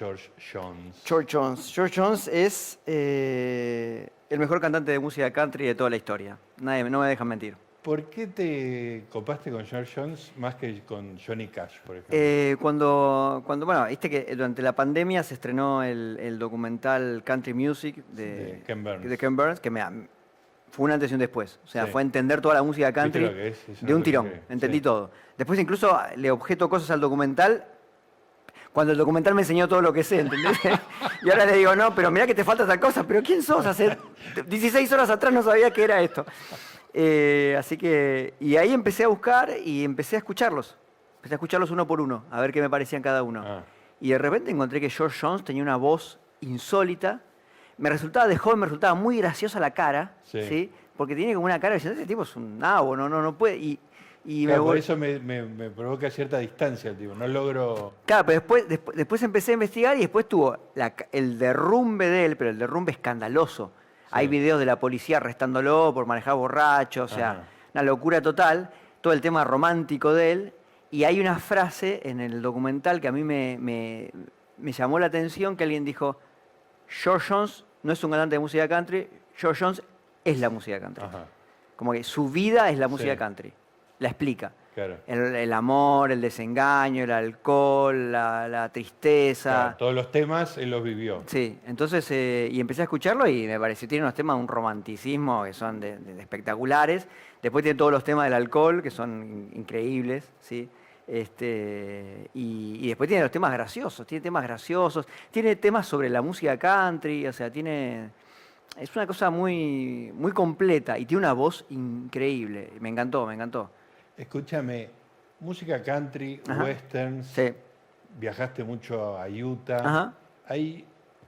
¿Quién es George Jones? George Jones. George Jones es eh, el mejor cantante de música country de toda la historia. Nadie, no me dejan mentir. ¿Por qué te copaste con George Jones más que con Johnny Cash, por ejemplo? Eh, cuando, cuando, bueno, viste que durante la pandemia se estrenó el, el documental Country Music de, De Ken Burns. de Ken Burns, que me, fue un antes y un después. O sea, Sí. fue entender toda la música country es? De un tirón. que- Entendí sí. todo. Después incluso le objeto cosas al documental cuando el documental me enseñó todo lo que sé, ¿entendés? y ahora le digo, no, pero mirá que te falta tal cosa, pero ¿quién sos? Hace 16 horas atrás no sabía qué era esto. Eh, así que, y ahí empecé a buscar y empecé a escucharlos. Empecé a escucharlos uno por uno, a ver qué me parecían cada uno. Ah. Y de repente encontré que George Jones tenía una voz insólita. Me resultaba de joven, me resultaba muy graciosa la cara, Sí. ¿sí? Porque tiene como una cara diciendo, este tipo es un nabo, no, no, no puede. Y, y Claro, me por eso me, me- me provoca cierta distancia, tipo, no logro... Claro, pero después, después, después empecé a investigar y después tuvo la el derrumbe de él, pero el derrumbe escandaloso. Hay videos de la policía arrestándolo por manejar borracho, o sea, Ajá. una locura total. Todo el tema romántico de él. Y hay una frase en el documental que a mí me, me- me llamó la atención, que alguien dijo, George Jones no es un cantante de música country, George Jones es la música country. Ajá, Como que su vida es la música Sí. country. La explica. claro. El, el amor, el desengaño, el alcohol, la, la tristeza. Claro, Todos los temas él los vivió. Sí, entonces, eh, y empecé a escucharlo y me pareció, tiene unos temas de un romanticismo que son de, de- de espectaculares. Después tiene todos los temas del alcohol, que son in- increíbles, ¿sí? Este, y, y después tiene los temas graciosos, tiene temas graciosos, tiene temas sobre la música country, o sea, tiene... Es una cosa muy, muy completa y tiene una voz increíble. Me encantó, me encantó. Escúchame, música country, Ajá. westerns, Sí. viajaste mucho a Utah. Ajá. Hay,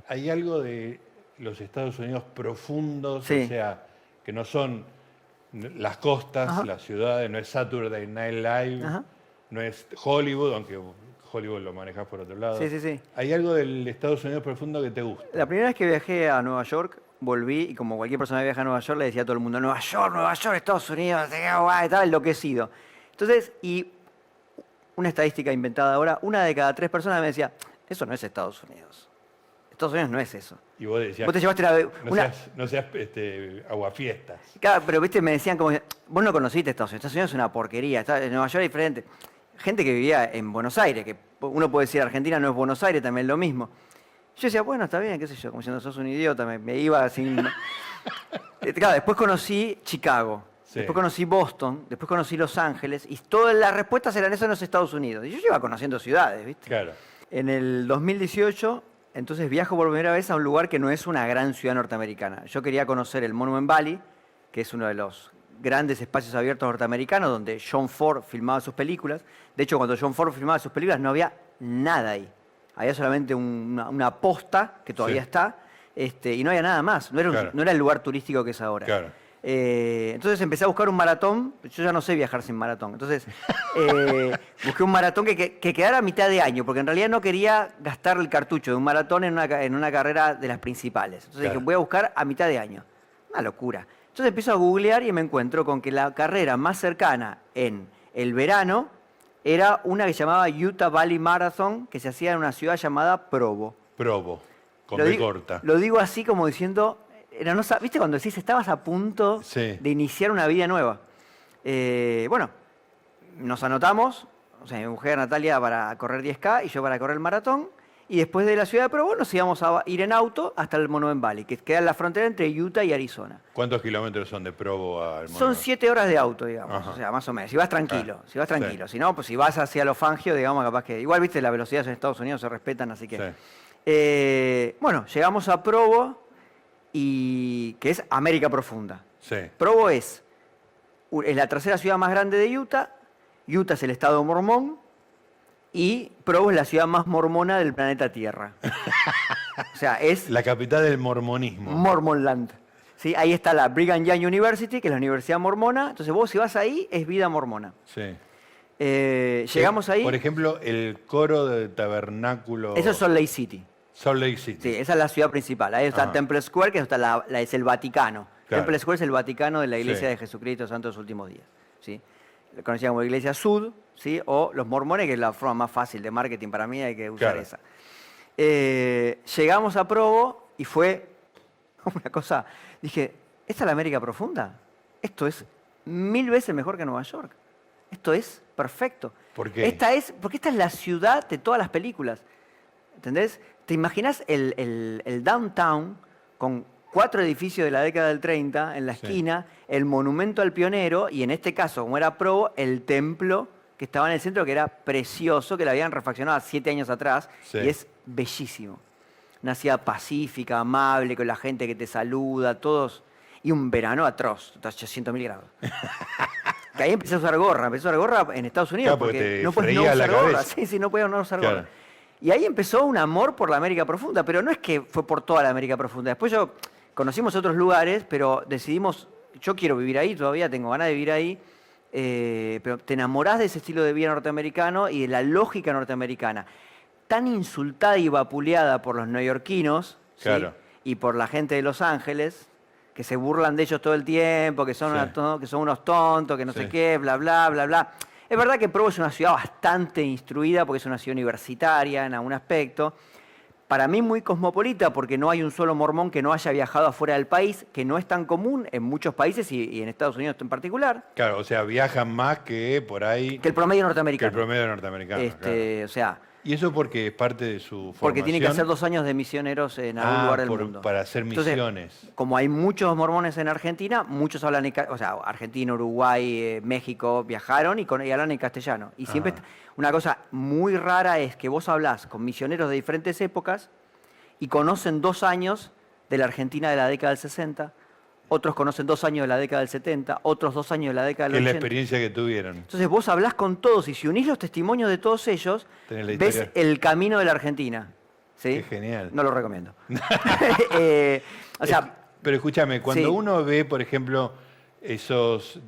hay algo de los Estados Unidos profundos, Sí. o sea, que no son las costas, Ajá. las ciudades, no es Saturday Night Live, Ajá. no es Hollywood, aunque Hollywood lo manejas por otro lado. Sí, sí, sí. ¿Hay algo del Estados Unidos profundo que te gusta? La primera vez que viajé a Nueva York, volví y como cualquier persona que viaja a Nueva York le decía a todo el mundo, Nueva York, Nueva York, Estados Unidos, guay", estaba enloquecido. Entonces, y una estadística inventada ahora, una de cada tres personas me decía, eso no es Estados Unidos. Estados Unidos no es eso. Y vos decías, Vos te llevaste la- no una- seas, no seas, este, aguafiestas. Claro, pero viste, me decían como, vos no conociste Estados Unidos, Estados Unidos es una porquería, está, en Nueva York es diferente. Gente que vivía en Buenos Aires, que uno puede decir Argentina no es Buenos Aires, también es lo mismo. Yo decía, bueno, está bien, qué sé yo, como diciendo, sos un idiota, me, me iba sin... Eh, claro, después conocí Chicago, Sí. después conocí Boston, después conocí Los Ángeles, y todas las respuestas eran eso en los Estados Unidos. Y yo iba conociendo ciudades, ¿viste? Claro. En el 2018, entonces viajo por primera vez a un lugar que no es una gran ciudad norteamericana. Yo quería conocer el Monument Valley, que es uno de los grandes espacios abiertos norteamericanos donde John Ford filmaba sus películas. De hecho, cuando John Ford filmaba sus películas no había nada ahí. Había solamente un- una, una posta que todavía Sí. está este, y no había nada más. No era, un- Claro. no era el lugar turístico que es ahora. Claro. Eh, entonces empecé a buscar un maratón. Yo ya no sé viajar sin maratón. Entonces eh, busqué un maratón que, que- que quedara a mitad de año, porque en realidad no quería gastar el cartucho de un maratón en una, en una carrera de las principales. Entonces Claro. dije, voy a buscar a mitad de año. Una locura. Entonces empiezo a googlear y me encuentro con que la carrera más cercana en el verano era una que se llamaba Utah Valley Marathon, que se hacía en una ciudad llamada Provo. Probo, con Lo B digo, corta. lo digo así como diciendo, era, no, ¿viste cuando decís estabas a punto Sí. de iniciar una vida nueva? Eh, bueno, nos anotamos, o sea, mi mujer Natalia para correr 10K y yo para correr el maratón, y después de la ciudad de Provo nos íbamos a ir en auto hasta el Monument Valley, que queda en la frontera entre Utah y Arizona. ¿Cuántos kilómetros son de Probo al Son Monumental? siete horas de auto, digamos, Ajá. o sea, más o menos. Si vas tranquilo, Ah, si vas sí. tranquilo. Si no, pues si vas hacia los Fangio, digamos, capaz que... Igual, viste, las velocidades en Estados Unidos se respetan, así que... Sí. Eh, bueno, llegamos a Provo, y que es América Profunda. Sí. Provo es, es la tercera ciudad más grande de Utah. Utah es el estado mormón. Y Provo es la ciudad más mormona del planeta Tierra. o sea, es La capital del mormonismo. Mormonland. ¿Sí? Ahí está la Brigham Young University, que es la universidad mormona. Entonces vos si vas ahí, es vida mormona. sí. Eh, llegamos Eh, ahí. Por ejemplo, el coro del tabernáculo. Eso es Salt Lake City. Salt Lake City. Sí, esa es la ciudad principal. Ahí está Ajá. Temple Square, que está la- la- es el Vaticano. Claro. Temple Square es el Vaticano de la Iglesia Sí. de Jesucristo Santo de los Últimos Días. ¿sí? Lo conocida como Iglesia Sud, ¿sí? o los mormones, que es la forma más fácil de marketing para mí, hay que usar Claro. esa. Eh, llegamos a Provo y fue una cosa, dije, ¿esta es la América profunda? Esto es mil veces mejor que Nueva York. Esto es perfecto. ¿Por qué? Esta es, porque esta es la ciudad de todas las películas. ¿Entendés? ¿Te imaginas el, el- el downtown con cuatro edificios de la década del 30 en la Sí. esquina, el monumento al pionero y en este caso, como era Provo, el templo que estaba en el centro, que era precioso, que lo habían refaccionado siete años atrás Sí. y es bellísimo. Una ciudad pacífica, amable, con la gente que te saluda, todos. Y un verano atroz, 800 mil grados. que ahí empecé a usar gorra, empecé a usar gorra en Estados Unidos Claro, porque no puedes no la usar gorra. Sí, sí, no no usar Claro. gorra. Y ahí empezó un amor por la América Profunda, pero no es que fue por toda la América Profunda. Después yo conocimos otros lugares, pero decidimos, yo quiero vivir ahí, todavía tengo ganas de vivir ahí, eh, pero te enamorás de ese estilo de vida norteamericano y de la lógica norteamericana, tan insultada y vapuleada por los neoyorquinos y por la gente de Los Ángeles, que se burlan de ellos todo el tiempo, que son, Sí. una que son unos tontos, que no Sí. sé qué, bla, bla, bla, bla. Es verdad que Provo es una ciudad bastante instruida porque es una ciudad universitaria en algún aspecto. Para mí muy cosmopolita porque no hay un solo mormón que no haya viajado afuera del país, que no es tan común en muchos países y, y en Estados Unidos en particular, Claro, o sea, viajan más que por ahí que el promedio que el norteamericano. promedio norteamericano. Este, O sea. Y eso porque es parte de su formación. porque tiene que hacer dos años de misioneros en algún Ah, lugar del por- mundo. para hacer Entonces, misiones. como hay muchos mormones en Argentina, muchos hablan, en ca- o sea, Argentina, Uruguay, eh, México, viajaron y, con, y hablan en castellano. Y siempre, Ajá. está- una cosa muy rara es que vos hablás con misioneros de diferentes épocas y conocen dos años de la Argentina de la década del 60, otros conocen dos años de la década del 70, otros dos años de la década del es la 80. experiencia que tuvieron. Entonces vos hablás con todos y si unís los testimonios de todos ellos, ves el camino de la Argentina. ¿sí? Qué genial. No lo recomiendo. Eh, o sea, Pero escúchame, cuando Sí. uno ve, por ejemplo, esos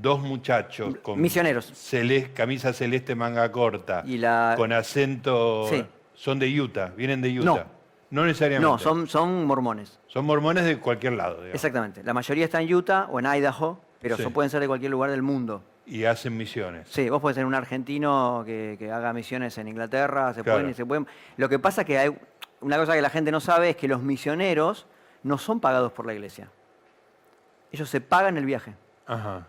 dos muchachos con Misioneros. celes- camisa celeste manga corta, Y la- con acento, Sí. son de Utah, vienen de Utah. No. No necesariamente. no, son, son mormones. Son mormones de cualquier lado, digamos. Exactamente. La mayoría está en Utah o en Idaho, pero Sí. son- pueden ser de cualquier lugar del mundo. Y hacen misiones. Sí, vos podés ser un argentino que, que haga misiones en Inglaterra, se Claro. pueden y se pueden. Lo que pasa es que hay una cosa que la gente no sabe es que los misioneros no son pagados por la iglesia. Ellos se pagan el viaje. Ajá.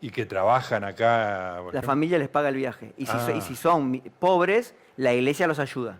Y que trabajan acá. por La ejemplo. familia les paga el viaje. Y si, so- Ah. y si son mi- pobres, la iglesia los ayuda.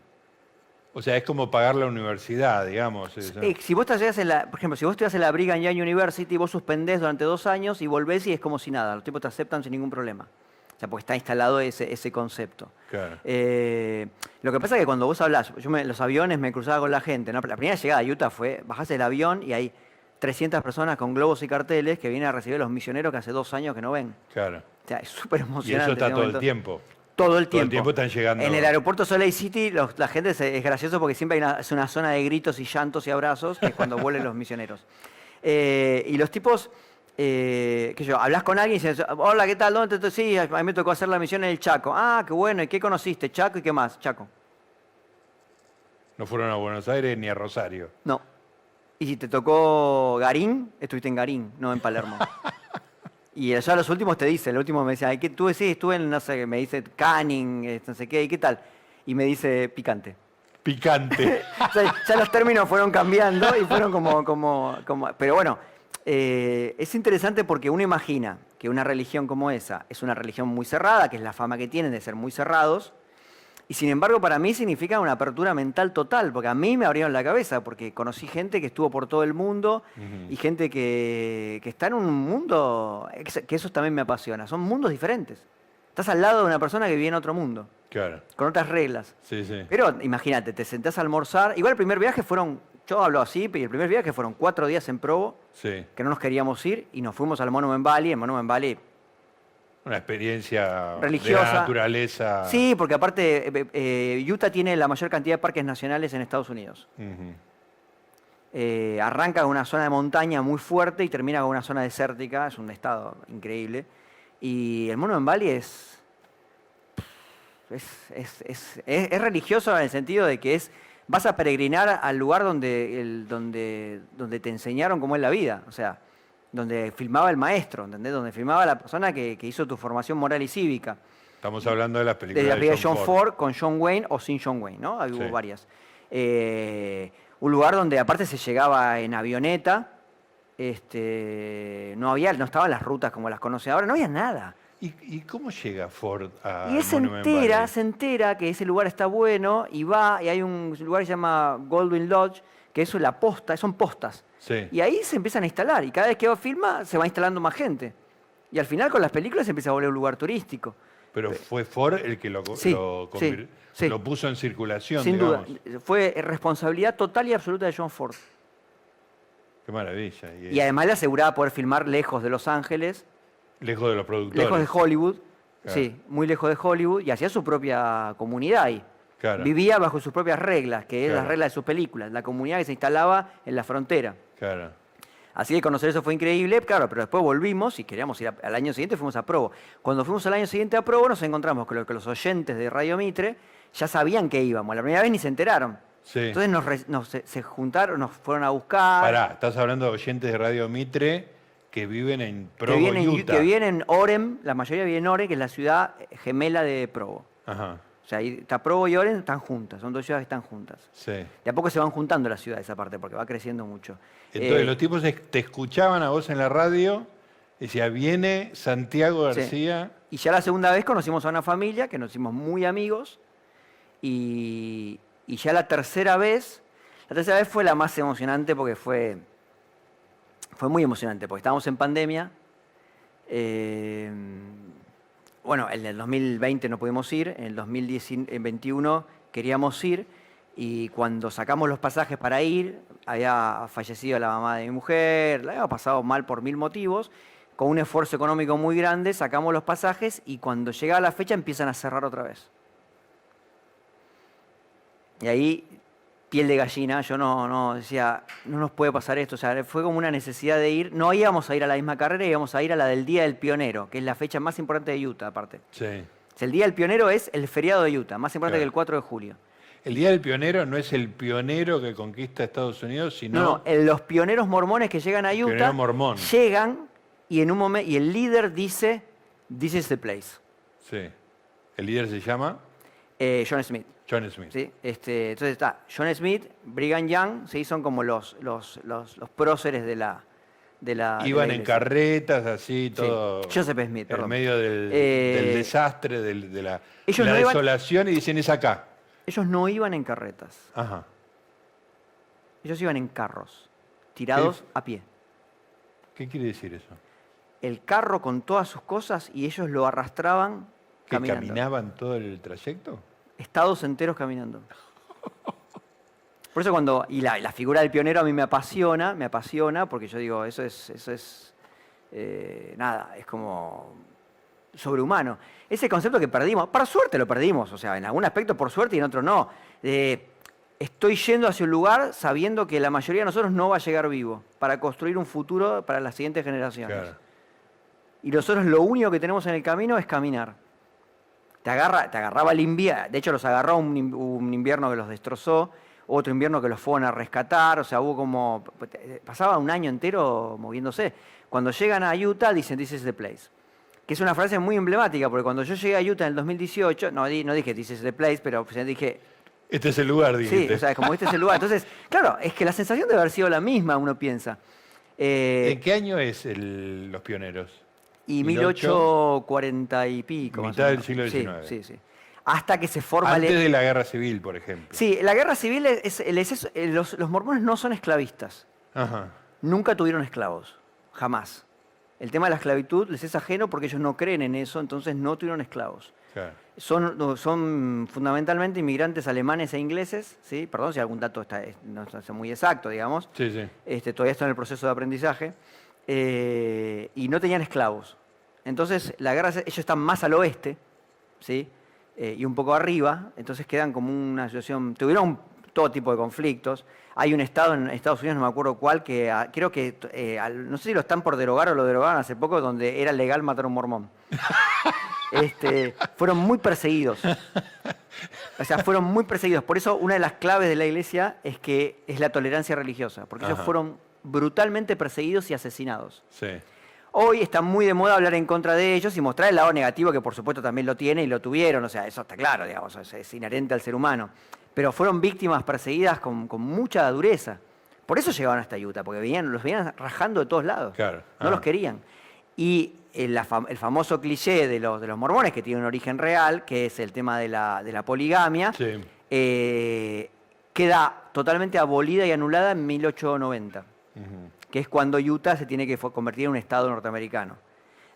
O sea, es como pagar la universidad, digamos. eso. Si vos estudias en la, por ejemplo, si vos estudias en la Brigham Young University, vos suspendés durante dos años y volvés y es como si nada. Los tipos te aceptan sin ningún problema. O sea, porque está instalado ese, ese concepto. Claro. Eh, lo que pasa es que cuando vos hablás, yo me- los aviones me cruzaba con la gente. ¿no? La primera llegada a Utah fue, bajás del avión y hay 300 personas con globos y carteles que vienen a recibir a los misioneros que hace dos años que no ven. Claro. O sea, es súper Y emocionante. eso está todo el tiempo. Todo el Todo el tiempo. tiempo están llegando- En el aeropuerto Soleil City los- la gente se- es gracioso porque siempre hay una, es una zona de gritos y llantos y abrazos, que es cuando vuelven los misioneros. Eh, y los tipos, eh, sé yo, hablas con alguien y dices, hola, ¿qué tal? ¿Dónde te Sí, a mí me tocó hacer la misión en el Chaco. Ah, qué bueno, ¿y qué conociste? Chaco y qué más? Chaco. No fueron a Buenos Aires ni a Rosario. No. Y si te tocó Garín, estuviste en Garín, no en Palermo. y ya los últimos te dicen, el último me decía, "Ay, ¿qué tú decís? Estuve en, no sé, me dice Canning, no sé qué, ¿y qué tal? Y me dice picante. Picante. O sea, ya los términos fueron cambiando y fueron como, como, como- pero bueno, eh, es interesante porque uno imagina que una religión como esa es una religión muy cerrada, que es la fama que tienen de ser muy cerrados, y sin embargo para mí significa una apertura mental total, porque a mí me abrieron la cabeza, porque conocí gente que estuvo por todo el mundo y gente que, que está en un mundo, que eso también me apasiona, son mundos diferentes. Estás al lado de una persona que vive en otro mundo, Claro. con otras reglas. Sí, sí. Pero imagínate, te sentás a almorzar. Igual el primer viaje fueron, yo hablo así, pero el primer viaje fueron cuatro días en Provo, Sí. que no nos queríamos ir, y nos fuimos al Monument Valley. En Monument Valley, Una experiencia Religiosa. de la naturaleza. sí, porque aparte eh, eh, Utah tiene la mayor cantidad de parques nacionales en Estados Unidos. Eh, arranca con una zona de montaña muy fuerte y termina con una zona desértica, es un estado increíble. Y el Monument Valley es, es, es- es- es- es religioso en el sentido de que es vas a peregrinar al lugar donde, el- donde, donde te enseñaron cómo es la vida, o sea, donde filmaba el maestro, ¿entendés? Donde filmaba la persona que, que hizo tu formación moral y cívica. Estamos hablando de las películas de la de película John, John Ford. Ford. con John Wayne o sin John Wayne, ¿no? Hubo Sí. varias. Eh, un lugar donde aparte se llegaba en avioneta, este, no había, no estaban las rutas como las conoce ahora, no había nada. ¿Y, y cómo llega Ford a y él se entera, Valley? se entera que ese lugar está bueno y va, y hay un lugar que se llama Goldwyn Lodge, que eso es la posta, son postas. Sí. Y ahí se empiezan a instalar, y cada vez que va filma se va instalando más gente. Y al final con las películas se empieza a volver un lugar turístico. Pero fue Ford el que lo, co- Sí, lo, sí, convir- sí. lo puso en circulación, Sin digamos. duda, fue responsabilidad total y absoluta de John Ford. Qué maravilla. Y, Y además le aseguraba poder filmar lejos de Los Ángeles, lejos de los productores. lejos de Hollywood, Claro. sí, muy lejos de Hollywood, y hacía su propia comunidad ahí. Claro. Vivía bajo sus propias reglas, que es Claro. las reglas de sus películas, la comunidad que se instalaba en la frontera. Claro. Así que conocer eso fue increíble, claro, pero después volvimos y queríamos ir a- al año siguiente, fuimos a Provo. Cuando fuimos al año siguiente a Provo nos encontramos con lo que los oyentes de Radio Mitre ya sabían que íbamos, la primera vez ni se enteraron. Sí. Entonces nos, re- nos- se, se juntaron, nos fueron a buscar. Pará, estás hablando de oyentes de Radio Mitre que viven en que Provo, vienen, Utah. que viven en Orem, la mayoría vive en Orem, que es la ciudad gemela de Provo. Ajá, O sea, ahí está Provo y Orem están juntas, son dos ciudades que están juntas. sí. De a poco se van juntando las ciudades esa parte, porque va creciendo mucho. Entonces Eh, los tipos te escuchaban a vos en la radio, decía, viene Santiago Sí. García. Y ya la segunda vez conocimos a una familia que nos hicimos muy amigos. Y, y ya la tercera vez, la tercera vez fue la más emocionante porque fue, fue muy emocionante, porque estábamos en pandemia. eh, bueno, en el 2020 no pudimos ir, en el 2021 queríamos ir. Y cuando sacamos los pasajes para ir, había fallecido la mamá de mi mujer, la había pasado mal por mil motivos. Con un esfuerzo económico muy grande, sacamos los pasajes y cuando llegaba la fecha empiezan a cerrar otra vez. Y ahí, piel de gallina, yo no, no decía, no nos puede pasar esto. O sea, fue como una necesidad de ir. No íbamos a ir a la misma carrera, íbamos a ir a la del Día del Pionero, que es la fecha más importante de Utah, aparte. Sí. O sea, el Día del Pionero es el feriado de Utah, más importante Claro. que el 4 de julio. El Día del Pionero no es el pionero que conquista Estados Unidos, sino... No, no, los pioneros mormones que llegan a Utah Pionero mormón. llegan y en un momento y el líder dice, "This is the place." Sí. El líder se llama Eh, John Smith. John Smith. ¿sí? Este, entonces está John Smith, Brigham Young, ¿sí? son como los, los, los, los próceres de la, de la de Iban la en carretas, así, Sí. todo. Joseph Smith, En medio del, Eh, del desastre, del- de la, ellos la no iban- desolación, y dicen, es acá. Ellos no iban en carretas, Ajá. ellos iban en carros, tirados Sí. a pie. ¿Qué quiere decir eso? El carro con todas sus cosas y ellos lo arrastraban ¿Que caminando. caminaban todo el trayecto? Estados enteros caminando. Por eso cuando, y la, la figura del pionero a mí me apasiona, me apasiona, porque yo digo, eso es, eso es, eh, nada, es como sobrehumano. Ese concepto que perdimos, para suerte lo perdimos, o sea, en algún aspecto por suerte y en otro no. Eh, estoy yendo hacia un lugar sabiendo que la mayoría de nosotros no va a llegar vivo, para construir un futuro para las siguientes generaciones. Claro. Y nosotros lo único que tenemos en el camino es caminar. Te, agarra, te agarraba el invierno, de hecho los agarró un, in- un invierno que los destrozó, otro invierno que los fueron a rescatar, o sea, hubo como, pasaba un año entero moviéndose. Cuando llegan a Utah dicen, this is the place. Que es una frase muy emblemática, porque cuando yo llegué a Utah en el 2018, no, di- no dije this is the place, pero pues, dije, Este es el lugar, sí, dijiste. o sea, como este es el lugar. Entonces, claro, es que la sensación debe haber sido la misma, uno piensa. Eh, ¿En qué año es el- los pioneros? Y 1840 1840 y pico. Mitad del siglo Sí, XIX. Sí, sí. Hasta que se forma Antes el... de la guerra civil, por ejemplo. Sí, la guerra civil es, es exceso- eh, los, los mormones no son esclavistas. Ajá. Nunca tuvieron esclavos. Jamás. El tema de la esclavitud les es ajeno porque ellos no creen en eso, entonces no tuvieron esclavos. Claro. Son, son fundamentalmente inmigrantes alemanes e ingleses, ¿sí? Perdón si algún dato está, es- no es muy exacto, digamos. Sí, sí. Este, todavía está en el proceso de aprendizaje, eh, y no tenían esclavos. Entonces, la guerra, ellos están más al oeste, ¿sí? Eh, y un poco arriba, entonces quedan como una situación, tuvieron todo tipo de conflictos. Hay un estado en Estados Unidos, no me acuerdo cuál, que ah, creo que, eh, al- no sé si lo están por derogar o lo derogaron hace poco, donde era legal matar a un mormón. Este, fueron muy perseguidos. O sea, fueron muy perseguidos. Por eso una de las claves de la iglesia es que es la tolerancia religiosa, porque ellos fueron brutalmente perseguidos y asesinados. Sí. Hoy está muy de moda hablar en contra de ellos y mostrar el lado negativo que por supuesto también lo tiene y lo tuvieron, o sea, eso está claro, digamos, es, inherente al ser humano. Pero fueron víctimas perseguidas con, con mucha dureza. Por eso llegaron hasta Utah, porque venían, los venían rajando de todos lados. Claro. No Ah. los querían. Y el, fam- el famoso cliché de los, de los mormones, que tiene un origen real, que es el tema de la, de la poligamia, Sí. eh, queda totalmente abolida y anulada en 1890 Que es cuando Utah se tiene que convertir en un estado norteamericano.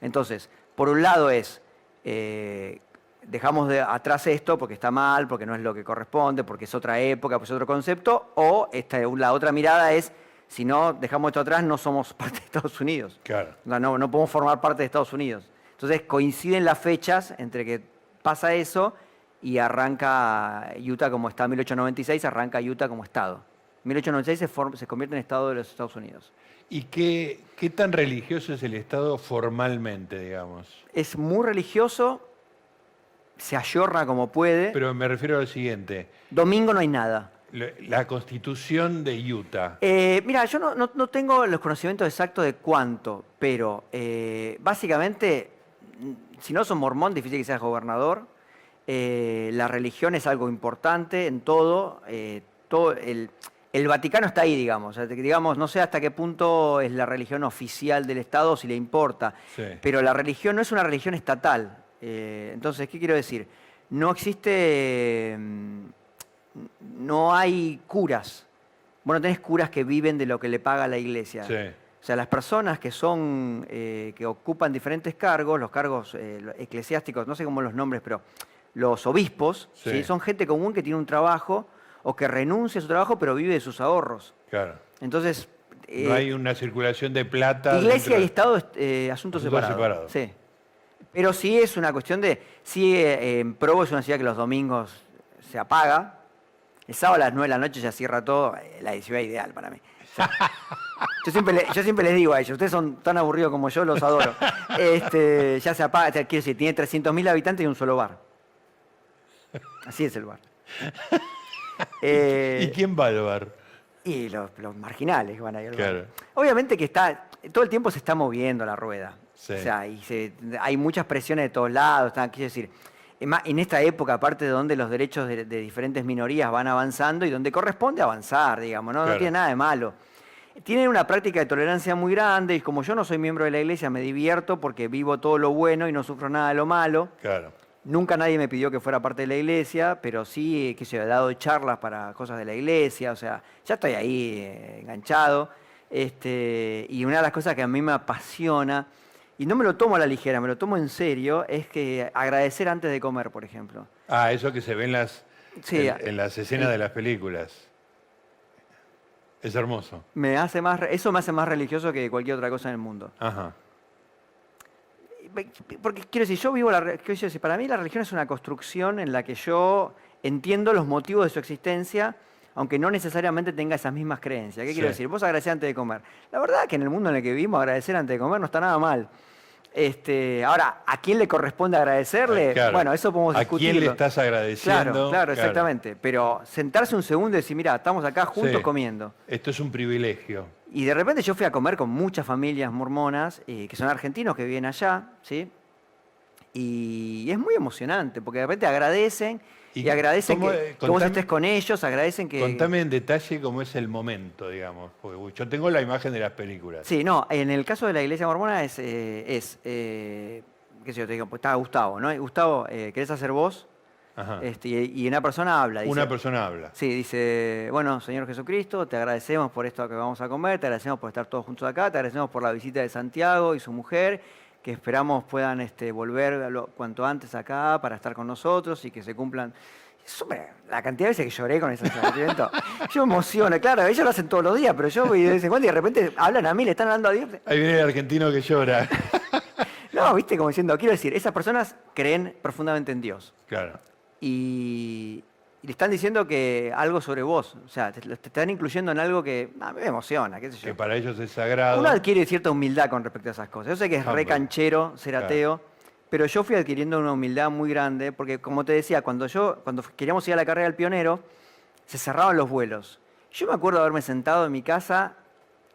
Entonces, por un lado es, eh, dejamos de atrás esto porque está mal, porque no es lo que corresponde, porque es otra época, pues es otro concepto, o esta, la otra mirada es, si no dejamos esto atrás, no somos parte de Estados Unidos. Claro. No, no podemos formar parte de Estados Unidos. Entonces coinciden las fechas entre que pasa eso y arranca Utah como Estado. 1896 arranca Utah como Estado. 1896 se, form- se convierte en Estado de los Estados Unidos. ¿Y qué, qué tan religioso es el Estado formalmente, digamos? Es muy religioso, se ayorna como puede. Pero me refiero al siguiente. Domingo no hay nada. La constitución de Utah. Eh, mira, yo no, no- no tengo los conocimientos exactos de cuánto, pero eh, básicamente, mm, si no sos mormón, difícil que seas gobernador. Eh, la religión es algo importante en todo. todo el, el Vaticano está ahí, digamos. Digamos, no sé hasta qué punto es la religión oficial del Estado, si le importa. Sí. Pero la religión no es una religión estatal. Eh, entonces, ¿qué quiero decir? No existe. mm, No hay curas. Bueno, tenés curas que viven de lo que le paga la iglesia. Sí. O sea, las personas que son, eh, que ocupan diferentes cargos, los cargos eh, eclesiásticos, no sé cómo los nombres, pero los obispos, Sí. ¿sí? son gente común que tiene un trabajo o que renuncia a su trabajo pero vive de sus ahorros. Claro. Entonces, no eh, hay una circulación de plata. Iglesia dentro y Estado, es, eh, asuntos Asuntos separados. separados. Sí. Pero sí es una cuestión de. Sí, eh, en Provo es una ciudad que los domingos se apaga. El sábado a las 9 de la noche ya cierra todo. eh, La ciudad ideal para mí. O sea, yo, siempre le- yo siempre les digo a ellos, ustedes son tan aburridos como yo, los adoro. Este, ya se apaga, quiero decir, tiene 300.000 habitantes y un solo bar. Así es el bar. Eh, ¿Y quién va al bar? y los, los marginales van a ir al bar. Claro. Obviamente que está, todo el tiempo se está moviendo la rueda. Sí. O sea, y se- hay muchas presiones de todos lados. quiero decir, en esta época, aparte de donde los derechos de, de diferentes minorías van avanzando y donde corresponde avanzar, digamos, ¿no? No tiene nada de malo. Tienen una práctica de tolerancia muy grande y como yo no soy miembro de la iglesia, me divierto porque vivo todo lo bueno y no sufro nada de lo malo. Claro. Nunca nadie me pidió que fuera parte de la iglesia, pero sí que se he dado charlas para cosas de la iglesia, o sea, ya estoy ahí eh, enganchado. Este, y una de las cosas que a mí me apasiona, y no me lo tomo a la ligera, me lo tomo en serio, es que agradecer antes de comer, por ejemplo. Ah, eso que se ve en las, Sí, en, en las escenas de las películas. Es hermoso. Me hace más, eso me hace más religioso que cualquier otra cosa en el mundo. Ajá. Porque quiero decir, yo vivo la decir, para mí la religión es una construcción en la que yo entiendo los motivos de su existencia, aunque no necesariamente tenga esas mismas creencias. ¿Qué quiero decir? Vos agradecés antes de comer. La verdad que en el mundo en el que vivimos agradecer antes de comer no está nada mal. Este, ahora, ¿a quién le corresponde agradecerle? Ah, Claro. Bueno, eso podemos ¿A discutirlo. quién le estás agradeciendo? Claro, claro, exactamente. Pero sentarse un segundo y decir, mira, estamos acá juntos Sí. comiendo. Esto es un privilegio. Y de repente yo fui a comer con muchas familias mormonas, eh, que son argentinos que viven allá, ¿sí? Y es muy emocionante, porque de repente agradecen y, ¿Y agradecen cómo, que, que vos contame- estés con ellos, agradecen que... Contame en detalle cómo es el momento, digamos. Porque yo tengo la imagen de las películas. Sí, no, en el caso de la iglesia mormona es, eh, es eh, qué sé yo, te digo, pues está Gustavo, ¿no? Gustavo, ¿querés hacer vos? Ajá. Este, y, y una persona habla. Dice, Una persona habla. Sí, dice, bueno, Señor Jesucristo, te agradecemos por esto que vamos a comer, te agradecemos por estar todos juntos acá, te agradecemos por la visita de Santiago y su mujer, que esperamos puedan este, volver lo- cuanto antes acá para estar con nosotros y que se cumplan. La cantidad de veces que lloré con ese sentimiento, yo emociono, claro, ellos lo hacen todos los días, pero yo voy de vez en cuando y de repente hablan a mí, le están hablando a Dios. Ahí viene el argentino que llora. No, viste, como diciendo, quiero decir, esas personas creen profundamente en Dios. claro. Y, y le están diciendo que algo sobre vos, o sea, te, te están incluyendo en algo que a mí me emociona, qué sé yo. Que para ellos es sagrado. Uno adquiere cierta humildad con respecto a esas cosas. Yo sé que es Ah, re canchero ser Claro. ateo, pero yo fui adquiriendo una humildad muy grande, porque como te decía, cuando yo, cuando queríamos ir a la carrera del pionero, se cerraban los vuelos. Yo me acuerdo de haberme sentado en mi casa,